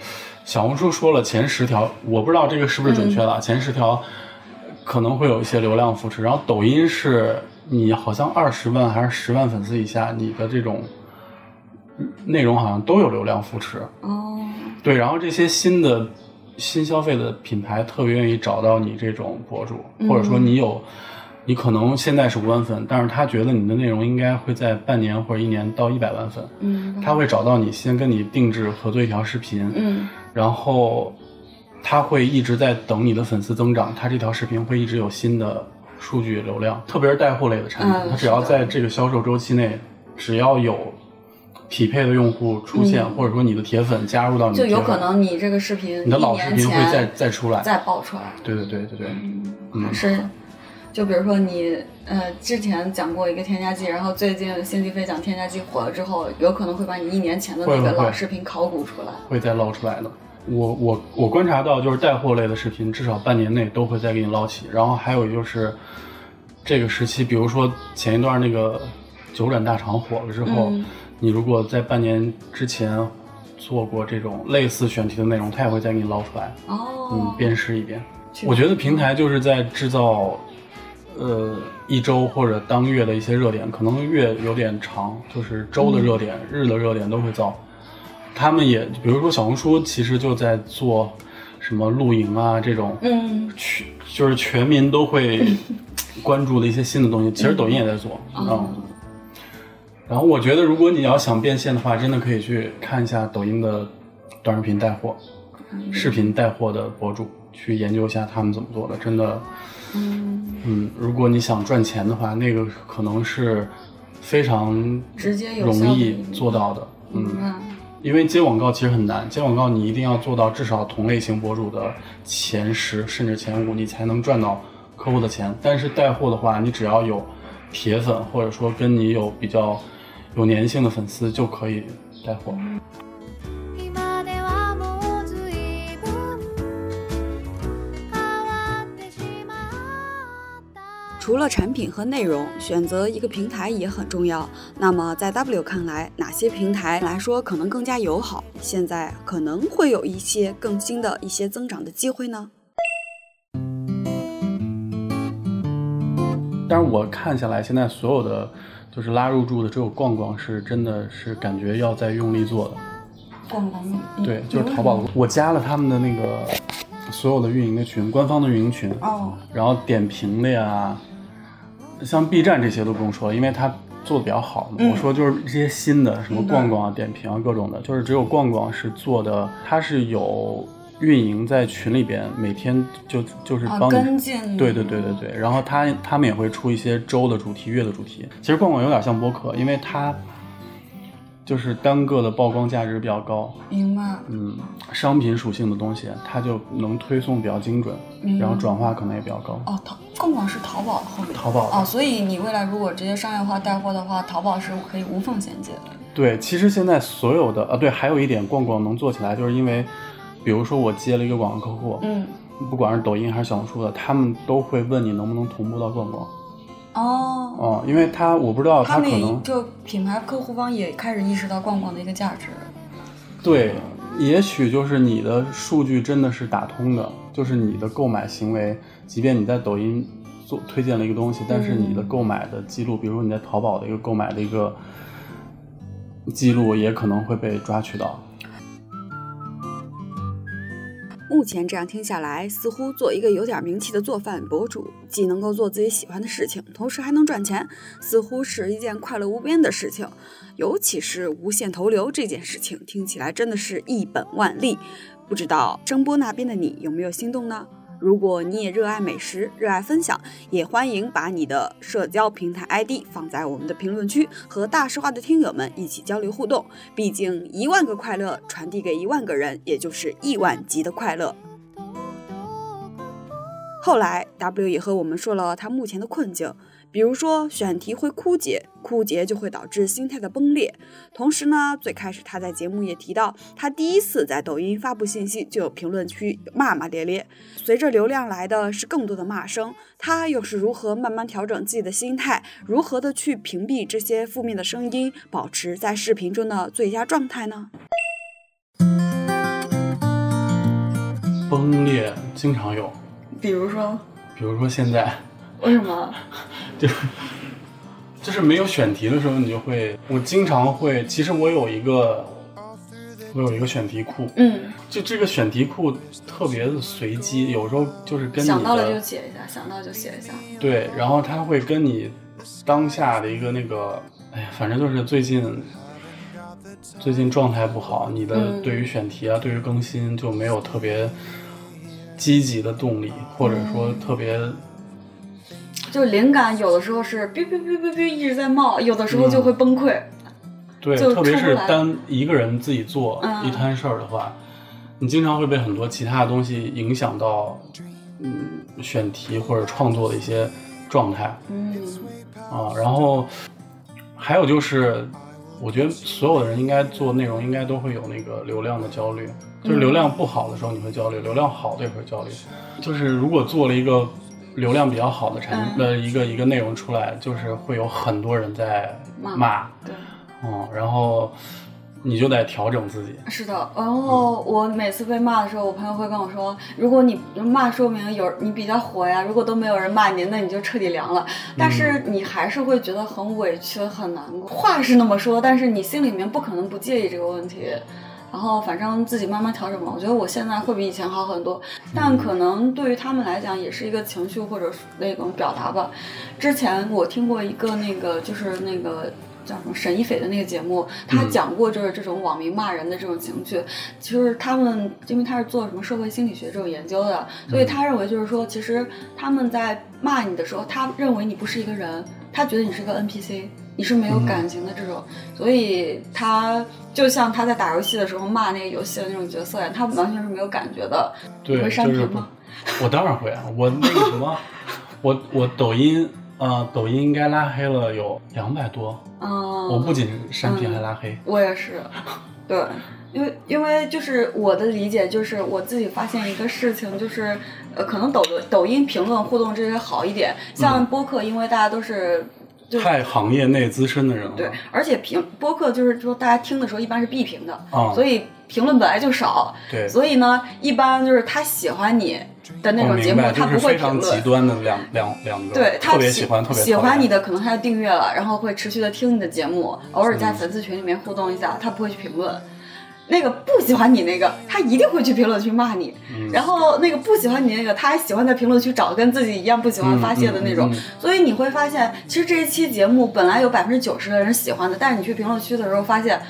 小红书说了前十条，我不知道这个是不是准确的，前十条可能会有一些流量扶持，然后抖音是你好像二十万还是十万粉丝以下，你的这种内容好像都有流量扶持，哦，对，然后这些新的新消费的品牌特别愿意找到你这种博主，或者说你有，你可能现在是五万粉，但是他觉得你的内容应该会在半年或者一年到一百万粉，嗯，他会找到你，先跟你定制合作一条视频，嗯然后他会一直在等你的粉丝增长，他这条视频会一直有新的数据流量，特别是带货类的产品，嗯它只要在这个销售周期内，只要有匹配的用户出现，或者说你的铁粉加入到你就有可能你这个视频你的老视频会再再出来。再爆出来。对对对对对，嗯，还是，就比如说你呃之前讲过一个添加剂，然后最近辛迪飞讲添加剂火了之后，有可能会把你一年前的那个老视频考古出来。会再捞出来的。我我我观察到，就是带货类的视频，至少半年内都会再给你捞起。然后还有就是这个时期，比如说前一段那个九转大肠火了之后，嗯你如果在半年之前做过这种类似选题的内容，它也会再给你捞出来，嗯哦，，鞭尸一遍。我觉得平台就是在制造，呃，一周或者当月的一些热点，可能月有点长，就是周的热点、日的热点都会造。他们也，比如说小红书，其实就在做什么露营啊这种，嗯全就是全民都会关注的一些新的东西。其实抖音也在做，哦嗯。然后我觉得，如果你要想变现的话，真的可以去看一下抖音的短视频带货、视频带货的博主，去研究一下他们怎么做的。真的，嗯，嗯，如果你想赚钱的话，那个可能是非常直接容易做到的。嗯。因为接广告其实很难，接广告你一定要做到至少同类型博主的前十甚至前五，你才能赚到客户的钱。但是带货的话，你只要有铁粉，或者说跟你有比较有粘性的粉丝，就可以带货。今ではもうずいぶん変わってしまった除了产品和内容，选择一个平台也很重要。那么在 W 看来，哪些平台来说可能更加友好？现在可能会有一些更新的一些增长的机会呢？但是我看下来，现在所有的 就是拉入驻的，只有逛逛是真的是感觉要在用力做的。逛逛对，就是淘宝，我加了他们的那个所有的运营的群，官方的运营群。哦，然后点评的呀，像 B 站这些都不用说了，因为它做的比较好嘛。嗯我说就是这些新的什么逛逛啊、点评啊各种的，就是只有逛逛是做的，它是有运营在群里边，每天就就是啊，帮你。跟进，对对对对对，然后他他们也会出一些周的主题、月的主题。其实逛逛有点像播客，因为它就是单个的曝光价值比较高，明白。嗯，商品属性的东西，它就能推送比较精准，嗯然后转化可能也比较高。哦，淘逛逛是淘宝的后面。淘宝的哦，所以你未来如果直接商业化带货的话，淘宝是可以无缝衔接的。对，其实现在所有的啊，对，还有一点逛逛能做起来，就是因为，比如说我接了一个广告客户，嗯，不管是抖音还是小红书的，他们都会问你能不能同步到逛逛，哦，哦、因为他我不知道他可能就品牌客户方也开始意识到逛逛的一个价值。对，也许就是你的数据真的是打通的，就是你的购买行为，即便你在抖音做推荐了一个东西，但是你的购买的记录，比如说你在淘宝的一个购买的一个记录，也可能会被抓取到。目前这样听下来，似乎做一个有点名气的做饭博主，既能够做自己喜欢的事情，同时还能赚钱，似乎是一件快乐无边的事情。尤其是无限投流这件事情，听起来真的是一本万利。不知道声波那边的你有没有心动呢？如果你也热爱美食、热爱分享，也欢迎把你的社交平台 ID 放在我们的评论区，和大实话的听友们一起交流互动。毕竟一万个快乐传递给一万个人，也就是亿万级的快乐。后来，W 也和我们说了他目前的困境，比如说选题会枯竭，枯竭就会导致心态的崩裂。同时呢，最开始他在节目也提到，他第一次在抖音发布信息就有评论区骂骂咧咧，随着流量来的是更多的骂声。他又是如何慢慢调整自己的心态，如何的去屏蔽这些负面的声音，保持在视频中的最佳状态呢？崩裂经常有，比如说，比如说现在为什么？就是就是没有选题的时候，你就会，我经常会，其实我有一个，我有一个选题库，嗯，就这个选题库特别的随机，有时候就是跟你想到了就的写一下，想到就写一下。对，然后它会跟你当下的一个那个，哎呀，反正就是最近最近状态不好，你的嗯对于选题啊，对于更新就没有特别积极的动力，或者说嗯特别。就灵感有的时候是哔哔哔哔哔一直在冒，有的时候就会崩溃。对，特别是单一个人自己做嗯一摊事儿的话，你经常会被很多其他的东西影响到，嗯，选题或者创作的一些状态嗯啊。然后还有就是，我觉得所有的人应该做内容，应该都会有那个流量的焦虑。就是流量不好的时候你会焦虑，流量好的也会焦虑。就是如果做了一个流量比较好的产品的一个一个内容出来，就是会有很多人在骂骂。对，嗯，然后你就得调整自己。是的。然后我每次被骂的时候，我朋友会跟我说，如果你骂说明有你比较火呀，如果都没有人骂你，那你就彻底凉了。但是你还是会觉得很委屈、很难过。话是那么说，但是你心里面不可能不介意这个问题。然后反正自己慢慢调整吧。我觉得我现在会比以前好很多，但可能对于他们来讲也是一个情绪或者是那种表达吧。之前我听过一个那个就是那个。叫什么沈一斐的那个节目，他嗯讲过就是这种网民骂人的这种情绪，其实他们因为他是做什么社会心理学这种研究的，所以他认为就是说，其实他们在骂你的时候，他认为你不是一个人，他觉得你是个 NPC，你是没有感情的这种，所以他就像他在打游戏的时候骂那个游戏的那种角色一样，他完全是没有感觉的。对，你会删就是屏吗？我当然会啊，我那个什么，我我抖音啊、抖音应该拉黑了有两百多，嗯，我不仅删屏嗯还拉黑。我也是，对，因为因为就是我的理解就是我自己发现一个事情，就是呃，可能抖抖音评论互动这些好一点，像播客，因为大家都是。就是太行业内资深的人了，对，而且评播客就是说大家听的时候一般是闭屏的，啊。所以评论本来就少，对，所以呢，一般就是他喜欢你的那种节目，他不会评就是非常极论。端的两两两个，对他特别喜欢，特别喜欢你的，可能他就订阅了，然后会持续的听你的节目，偶尔在粉丝群里面互动一下，他不会去评论。那个不喜欢你那个，他一定会去评论区骂你。嗯然后那个不喜欢你那个，他还喜欢在评论区找跟自己一样不喜欢发泄的那种。嗯嗯嗯所以你会发现，其实这一期节目本来有百分之九十的人喜欢的，但是你去评论区的时候发现。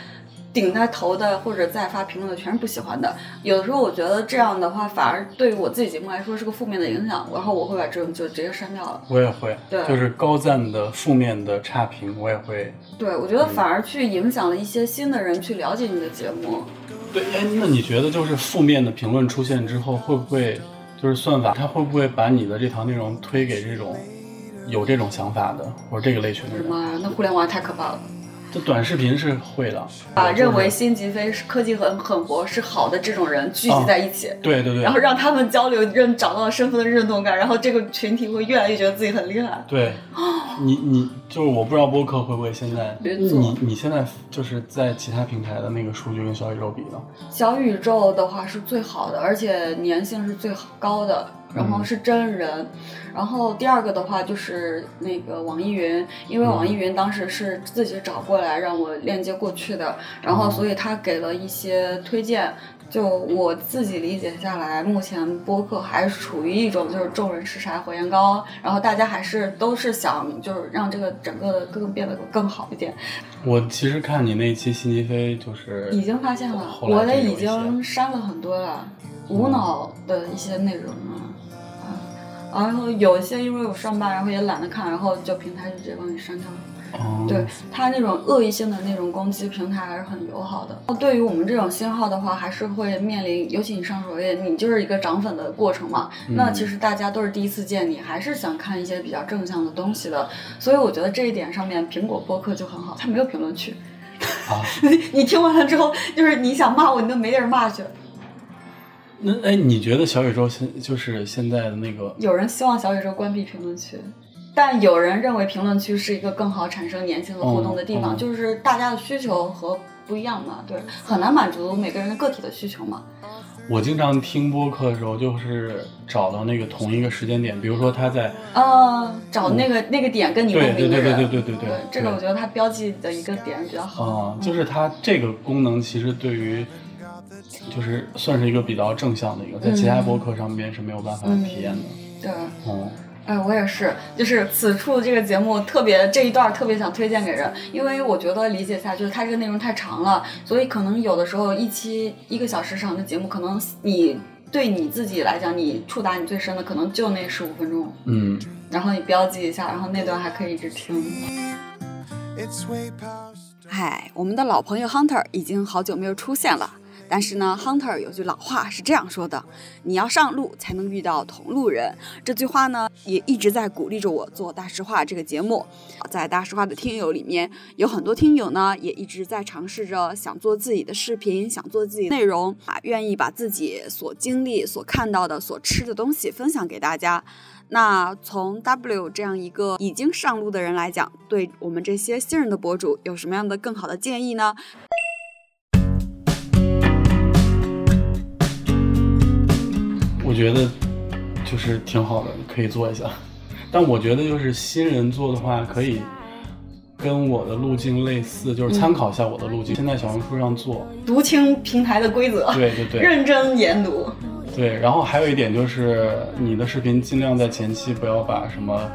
顶他头的或者再发评论的全是不喜欢的，有的时候我觉得这样的话反而对于我自己节目来说是个负面的影响，然后我会把这种就直接删掉了。我也会，对就是高赞的负面的差评，我也会。对，我觉得反而去影响了一些新的人去了解你的节目。对，哎，那你觉得就是负面的评论出现之后，会不会就是算法它会不会把你的这条内容推给这种有这种想法的或者这个类群的人？妈呀，那互联网太可怕了！这短视频是会的，把就是认为辛吉飞是科技很很活是好的这种人聚集在一起，对对对，然后让他们交流，认找到了身份的认同感，然后这个群体会越来越觉得自己很厉害。对，你你就是我不知道播客会不会现在，你你现在就是在其他平台的那个数据跟小宇宙比呢？小宇宙的话是最好的，而且粘性是最高的。然后是真人。然后第二个的话就是那个网易云，因为网易云当时是自己找过来让我链接过去的，然后所以他给了一些推荐。就我自己理解下来，目前播客还是处于一种就是众人拾柴火焰高，然后大家还是都是想就是让这个整个的更变得更好一点。我其实看你那一期辛吉飞，就是已经发现了，我的已经删了很多了，无脑的一些内容啊。啊，然后有一些因为我上班，然后也懒得看，然后就平台就直接帮你删掉了。哦，对它那种恶意性的那种攻击，平台还是很友好的。对于我们这种新号的话，还是会面临，尤其你上首页，你就是一个涨粉的过程嘛。那其实大家都是第一次见你，还是想看一些比较正向的东西的。所以我觉得这一点上面，苹果播客就很好，它没有评论区。啊，你听完了之后，就是你想骂我，你都没地儿骂去。那哎，你觉得小宇宙现就是现在的那个有人希望小宇宙关闭评论区，但有人认为评论区是一个更好产生粘性和互动的地方，嗯嗯就是大家的需求和不一样嘛，对，很难满足每个人的个体的需求嘛。我经常听播客的时候，就是找到那个同一个时间点，比如说他在呃，找那个、那个点跟你共对对对对对对对对这个我觉得它标记的一个点比较好。啊、就是它这个功能其实对于，就是算是一个比较正向的一个，在其他博客上面是没有办法体验的。对，嗯、哎，我也是，就是此处这个节目特别这一段特别想推荐给人，因为我觉得理解下就是它这个内容太长了，所以可能有的时候一期一个小时长的节目，可能你对你自己来讲，你触达你最深的可能就那十五分钟，嗯，然后你标记一下，然后那段还可以一直听。嗨，我们的老朋友 Hunter 已经好久没有出现了。但是呢，Hunter 有句老话是这样说的：“你要上路才能遇到同路人。”这句话呢，也一直在鼓励着我做大实话这个节目。在大实话的听友里面，有很多听友呢，也一直在尝试着想做自己的视频，想做自己的内容啊，愿意把自己所经历、所看到的、所吃的东西分享给大家。那从 W 这样一个已经上路的人来讲，对我们这些新人的博主有什么样的更好的建议呢？我觉得就是挺好的，可以做一下。但我觉得就是新人做的话，可以跟我的路径类似，就是参考一下我的路径。现在小红书上做，读清平台的规则，对对对认真研读。对。然后还有一点就是，你的视频尽量在前期不要把什么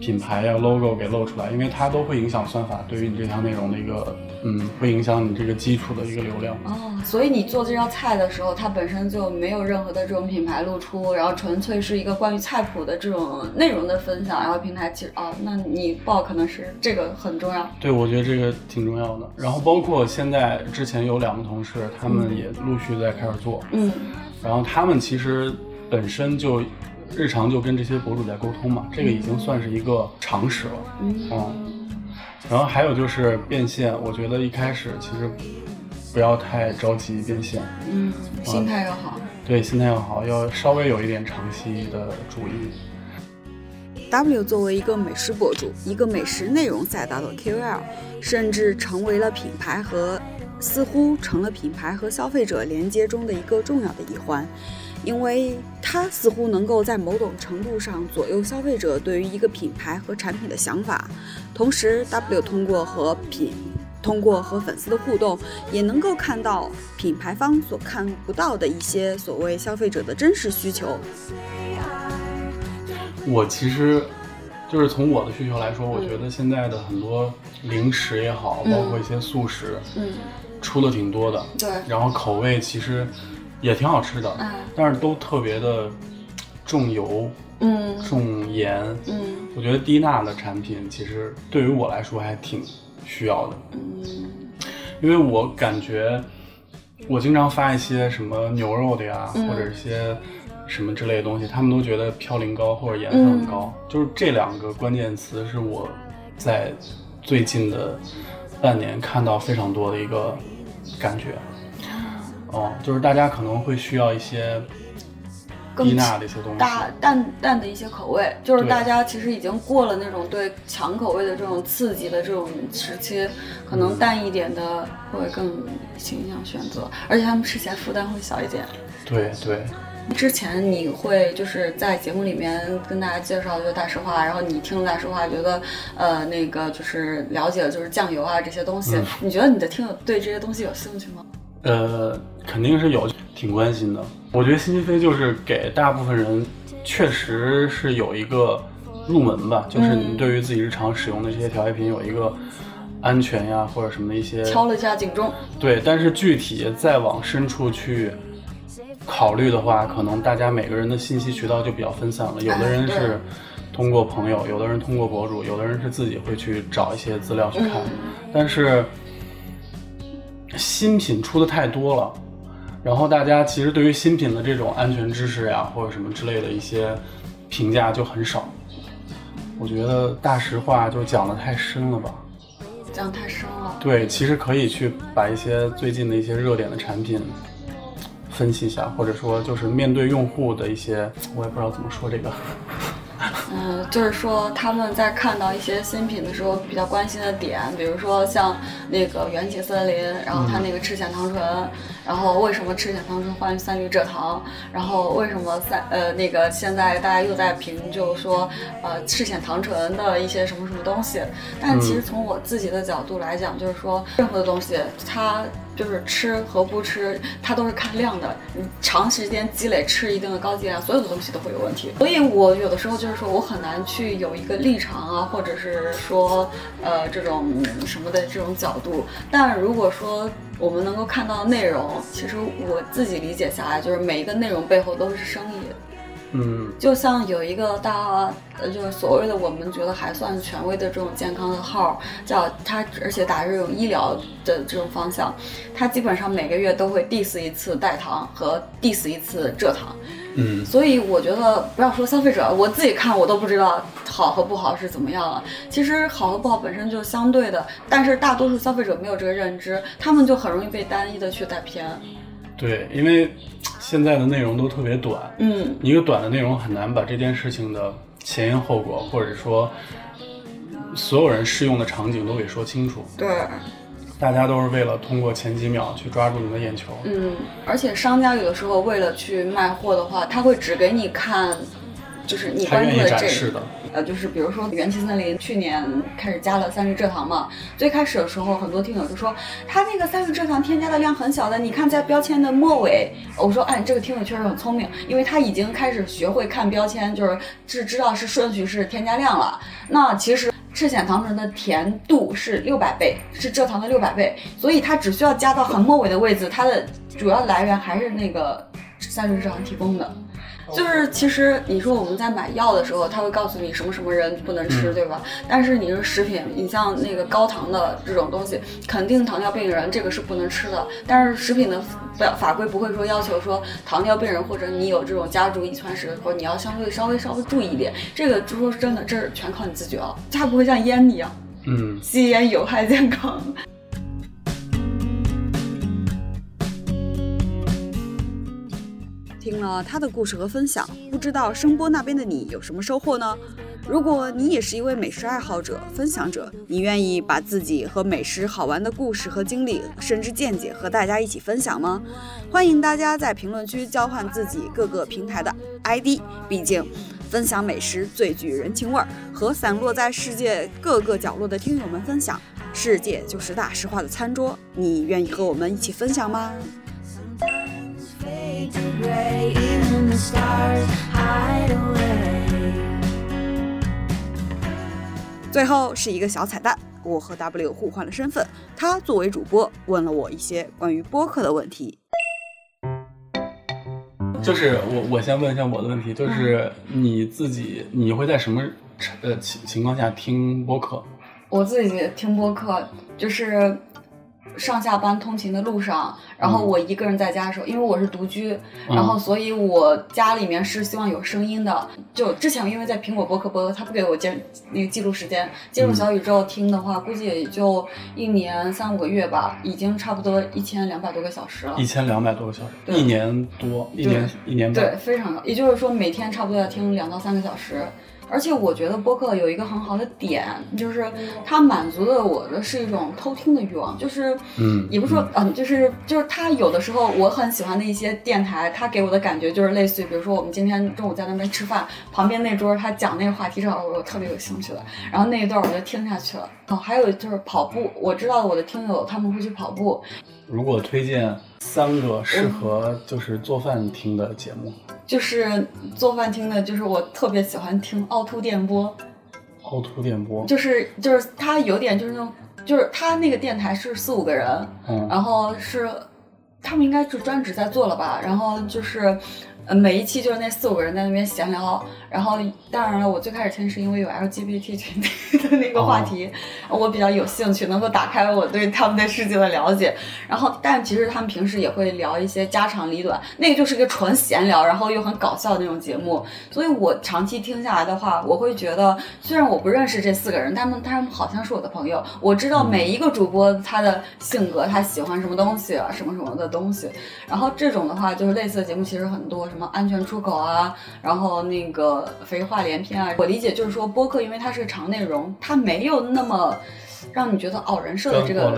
品牌呀、logo 给露出来，因为它都会影响算法对于你这条内容的一个，嗯，会影响你这个基础的一个流量。哦，所以你做这道菜的时候，它本身就没有任何的这种品牌露出，然后纯粹是一个关于菜谱的这种内容的分享，然后平台其实哦，那你报可能是这个很重要。对，我觉得这个挺重要的。然后包括现在之前有两个同事，他们也陆续在开始做，嗯然后他们其实本身就日常就跟这些博主在沟通嘛，这个已经算是一个常识了。嗯嗯，然后还有就是变现，我觉得一开始其实不要太着急变现，嗯，心态要好。对，心态要好，要稍微有一点长期的主意。W 作为一个美食博主，一个美食内容赛道的 KOL，甚至成为了品牌和似乎成了品牌和消费者连接中的一个重要的一环，因为它似乎能够在某种程度上左右消费者对于一个品牌和产品的想法。同时，W 通过和品。通过和粉丝的互动，也能够看到品牌方所看不到的一些所谓消费者的真实需求。我其实就是从我的需求来说，我觉得现在的很多零食也好，包括一些速食，嗯，出的挺多的，对然后口味其实也挺好吃的，哎但是都特别的重油、嗯。重盐。嗯。我觉得低钠的产品其实对于我来说还挺需要的，嗯。因为我感觉我经常发一些什么牛肉的呀，嗯。或者一些什么之类的东西，他们都觉得嘌呤高或者盐分很高，嗯就是这两个关键词是我在最近的半年看到非常多的一个感觉。哦，就是大家可能会需要一些更低钠的一些东西。大淡淡的一些口味，就是大家其实已经过了那种对强口味的这种刺激的这种时期，可能淡一点的会更倾向选择，而且他们吃起来负担会小一点。对对，之前你会就是在节目里面跟大家介绍就是大实话，然后你听了大实话，觉得呃那个就是了解了就是酱油啊这些东西，嗯你觉得你的听友对这些东西有兴趣吗？呃，肯定是有，挺关心的。我觉得新西飞就是给大部分人确实是有一个入门吧，就是你嗯对于自己日常使用的这些调味品有一个安全呀或者什么的一些敲了一下警钟，对，但是具体再往深处去考虑的话，可能大家每个人的信息渠道就比较分散了。有的人是通过朋友，有的人通过博主，有的人是自己会去找一些资料去看。嗯但是新品出的太多了，然后大家其实对于新品的这种安全知识呀，或者什么之类的一些评价就很少。我觉得大实话就讲的太深了吧。讲太深了。对，其实可以去把一些最近的一些热点的产品分析一下，或者说就是面对用户的一些，我也不知道怎么说这个。嗯，就是说他们在看到一些新品的时候比较关心的点，比如说像那个元气森林，然后它那个赤藓糖醇，然后为什么赤藓糖醇换三氯蔗糖，然后为什么三呃那个现在大家又在评就是说呃赤藓糖醇的一些什么什么东西，但其实从我自己的角度来讲，就是说任何的东西它。就是吃和不吃，它都是看量的。你长时间积累吃一定的高剂量，所有的东西都会有问题。所以我有的时候就是说我很难去有一个立场啊，或者是说呃这种什么的这种角度。但如果说我们能够看到内容，其实我自己理解下来，就是每一个内容背后都是生意。嗯就像有一个大，呃，就是所谓的我们觉得还算权威的这种健康的号，叫它，而且打这种医疗的这种方向，它基本上每个月都会 diss 一次代糖和 diss 一次蔗糖。嗯所以我觉得不要说消费者，我自己看我都不知道好和不好是怎么样了。其实好和不好本身就相对的，但是大多数消费者没有这个认知，他们就很容易被单一的去带偏。对，因为现在的内容都特别短，嗯，一个短的内容很难把这件事情的前因后果，或者说所有人适用的场景都给说清楚。对。大家都是为了通过前几秒去抓住你的眼球。嗯，而且商家有的时候为了去卖货的话，他会只给你看，就是你关注的这呃，就是比如说元气森林去年开始加了三氯蔗糖嘛，最开始的时候很多听友就说它那个三氯蔗糖添加的量很小的，你看在标签的末尾。我说，哎，这个听友确实很聪明，因为他已经开始学会看标签，就是是知道是顺序是添加量了。那其实。赤藓糖醇的甜度是六百倍，是蔗糖的六百倍，所以它只需要加到很末尾的位置，它的主要来源还是那个三氯蔗糖提供的。就是其实你说我们在买药的时候，他会告诉你什么什么人不能吃，嗯对吧？但是你是食品，你像那个高糖的这种东西，肯定糖尿病人这个是不能吃的。但是食品的法法规不会说要求说糖尿病人或者你有这种家族遗传史，的时候你要相对稍微稍微注意一点。这个就说真的，这是全靠你自觉了，它不会像烟一样，嗯，吸烟有害健康。听了他的故事和分享，不知道声波那边的你有什么收获呢？如果你也是一位美食爱好者、分享者，你愿意把自己和美食好玩的故事和经历，甚至见解和大家一起分享吗？欢迎大家在评论区交换自己各个平台的 ID，毕竟分享美食最具人情味儿，和散落在世界各个角落的听友们分享。世界就是大实话的餐桌，你愿意和我们一起分享吗？最后是一个小彩蛋，我和 W 互换了身份，他作为主播问了我一些关于播客的问题。就是我我先问一下我的问题，就是你自己你会在什么呃情情况下听播客？我自己听播客，就是上下班通勤的路上，然后嗯我一个人在家的时候，因为我是独居，然后所以我家里面是希望有声音的。就之前因为在苹果播客播，它不给我记那个记录时间，进入小宇宙听的话，估计也就一年三五个月吧，已经差不多一千两百多个小时了。一千两百多个小时，一年多，一年一年对，非常高。也就是说，每天差不多要听两到三个小时。而且我觉得播客有一个很好的点，就是它满足了我的是一种偷听的欲望，就是，嗯也不是说，嗯，就是就是它有的时候我很喜欢的一些电台，它给我的感觉就是类似于，比如说我们今天中午在那边吃饭，旁边那桌他讲那个话题正好我特别有兴趣的，然后那一段我就听下去了。哦，还有就是跑步，我知道我的听友他们会去跑步，如果推荐三个适合就是做饭听的节目，就是做饭听的，就是我特别喜欢听凹凸电波。凹凸电波，就是就是他有点就是那种，就是他那个电台是四五个人，嗯然后是他们应该是专职在做了吧，然后就是。呃，每一期就是那四五个人在那边闲聊，然后当然了，我最开始听是因为有 LGBT 群体的那个话题，我比较有兴趣，能够打开我对他们的世界的了解。然后，但其实他们平时也会聊一些家长里短，那个就是一个纯闲聊，然后又很搞笑的那种节目。所以我长期听下来的话，我会觉得，虽然我不认识这四个人，他们他们好像是我的朋友，我知道每一个主播他的性格，他喜欢什么东西啊，什么什么的东西。然后这种的话，就是类似的节目其实很多，什么安全出口啊，然后那个肥话连篇啊。我理解就是说，播客因为它是个长内容，它没有那么让你觉得熬人设的这个，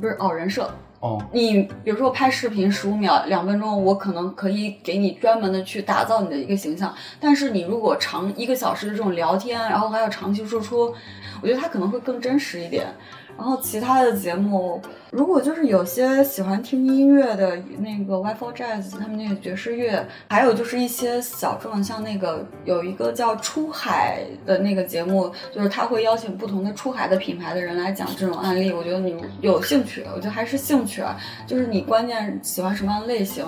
不是熬人设，哦，你比如说拍视频十五秒、两分钟，我可能可以给你专门的去打造你的一个形象。但是你如果长一个小时的这种聊天，然后还要长期输出，我觉得它可能会更真实一点。然后其他的节目，如果就是有些喜欢听音乐的，那个 Wi-Fi Jazz 他们那个爵士乐，还有就是一些小众，像那个有一个叫出海的那个节目，就是他会邀请不同的出海的品牌的人来讲这种案例。我觉得你有兴趣，我觉得还是兴趣啊，就是你关键喜欢什么样的类型，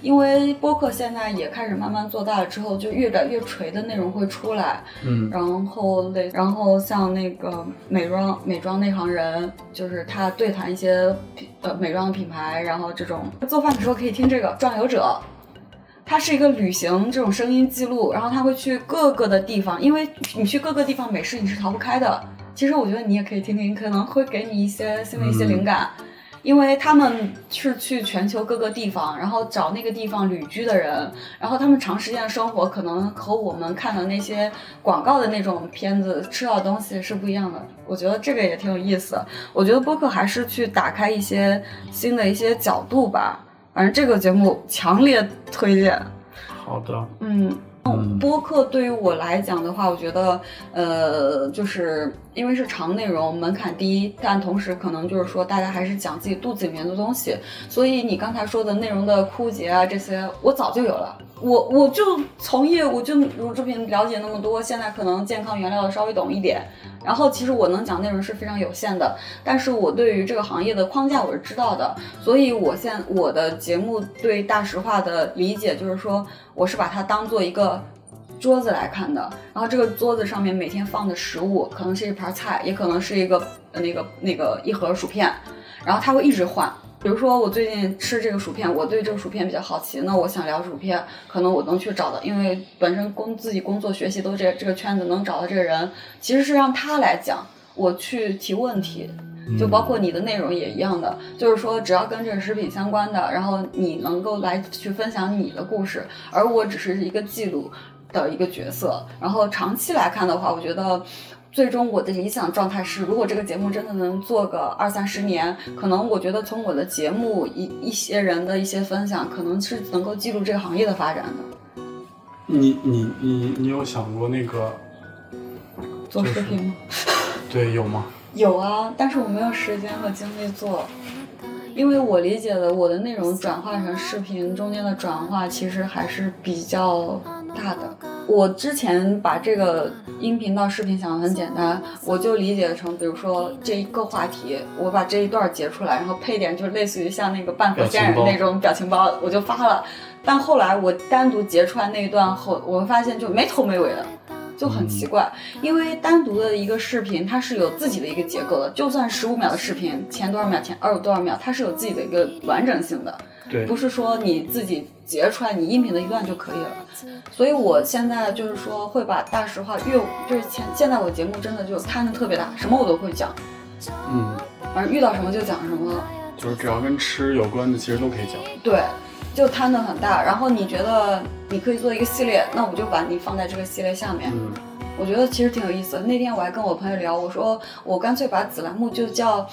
因为播客现在也开始慢慢做大了之后，就越来越垂的内容会出来。嗯，然后类，然后像那个美妆美妆内行人，就是他对谈一些品呃美妆的品牌，然后这种做饭的时候可以听这个壮游者。它是一个旅行这种声音记录，然后他会去各个的地方，因为你去各个地方美食你是逃不开的。其实我觉得你也可以听听，可能会给你一些新的一些灵感。因为他们是去全球各个地方，然后找那个地方旅居的人，然后他们长时间的生活可能和我们看的那些广告的那种片子吃到的东西是不一样的。我觉得这个也挺有意思。我觉得播客还是去打开一些新的一些角度吧。反正这个节目强烈推荐。好的，嗯。嗯播客对于我来讲的话，我觉得，呃，就是因为是长内容，门槛低，但同时可能就是说大家还是讲自己肚子里面的东西，所以你刚才说的内容的枯竭啊这些，我早就有了。我我就从业，我就乳制品了解那么多，现在可能健康原料稍微懂一点，然后其实我能讲内容是非常有限的，但是我对于这个行业的框架我是知道的，所以我现我的节目对大实话的理解就是说，我是把它当做一个桌子来看的，然后这个桌子上面每天放的食物可能是一盘菜，也可能是一个呃那个那个一盒薯片，然后它会一直换。比如说我最近吃这个薯片，我对这个薯片比较好奇，那我想聊薯片，可能我能去找的，因为本身工自己工作学习都这这个圈子，能找到这个人，其实是让他来讲，我去提问题。就包括你的内容也一样的，就是说只要跟这个食品相关的，然后你能够来去分享你的故事，而我只是一个记录的一个角色。然后长期来看的话，我觉得最终我的理想状态是，如果这个节目真的能做个二三十年，可能我觉得从我的节目一一些人的一些分享，可能是能够记录这个行业的发展的。你你你你有想过那个做视频吗？对有吗？有啊，但是我没有时间和精力做，因为我理解的我的内容转化成视频中间的转化其实还是比较大的。我之前把这个音频到视频想的很简单，我就理解成，比如说这一个话题，我把这一段截出来，然后配点就类似于像那个半佛仙人那种表情包，我就发了。但后来我单独截出来那一段后，我发现就没头没尾的。就很奇怪。因为单独的一个视频，它是有自己的一个结构的，就算十五秒的视频，前多少秒，前二多少秒，它是有自己的一个完整性的。对不是说你自己截出来你音频的一段就可以了。所以我现在就是说会把大实话越就是前现在我节目真的就摊的特别大，什么我都会讲，嗯，反正遇到什么就讲什么。就是只要跟吃有关的，其实都可以讲。对，就摊的很大。然后你觉得你可以做一个系列，那我就把你放在这个系列下面。嗯，我觉得其实挺有意思的。那天我还跟我朋友聊，我说我干脆把子栏目就叫，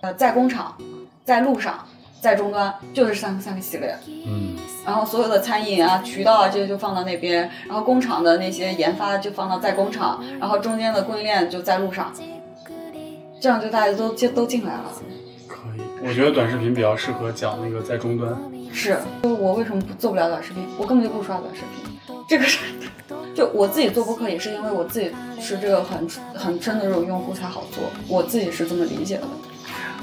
呃，在工厂，在路上，在终端，就是三个三个系列。嗯，然后所有的餐饮啊、渠道啊这些就放到那边，然后工厂的那些研发就放到在工厂，然后中间的供应链就在路上，这样就大家都就都进来了。可以。我觉得短视频比较适合讲那个在终端。是，就我为什么不做不了短视频？我根本就不刷短视频，这个是，就我自己做播客也是因为我自己是这个很很深的这种用户才好做，我自己是这么理解的。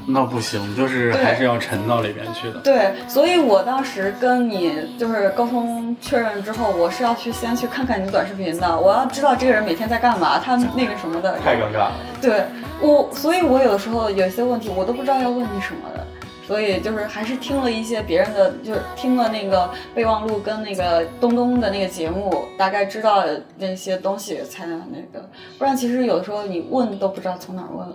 那不行，就是还是要沉到里边去的。对，所以我当时跟你就是沟通确认之后，我是要去先去看看你的短视频的，我要知道这个人每天在干嘛，他那个什么的。太尴尬了。对我，所以我有的时候有些问题我都不知道要问你什么的，所以就是还是听了一些别人的，就是听了那个备忘录跟那个东东的那个节目，大概知道那些东西才能那个，不然其实有的时候你问都不知道从哪儿问。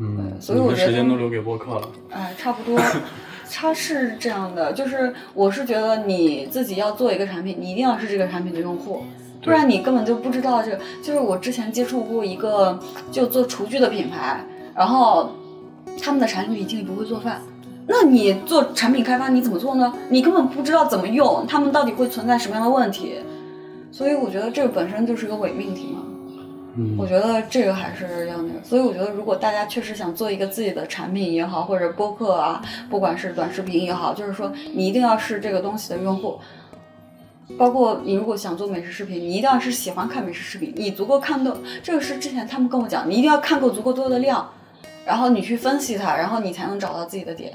嗯，所以我觉得时间都留给播客了。哎，差不多，它是这样的，就是我是觉得你自己要做一个产品，你一定要是这个产品的用户，不然你根本就不知道这个。就是我之前接触过一个就做厨具的品牌，然后他们的产品经理不会做饭。那你做产品开发你怎么做呢？你根本不知道怎么用，他们到底会存在什么样的问题，所以我觉得这个本身就是个伪命题嘛。嗯，我觉得这个还是要那个，所以我觉得如果大家确实想做一个自己的产品也好，或者播客啊，不管是短视频也好，就是说你一定要是这个东西的用户。包括你如果想做美食视频，你一定要是喜欢看美食视频，你足够看够，这个是之前他们跟我讲，你一定要看够足够多的量，然后你去分析它，然后你才能找到自己的点。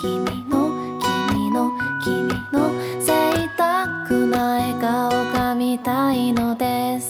君の君の君の贅沢な笑顔が見たいので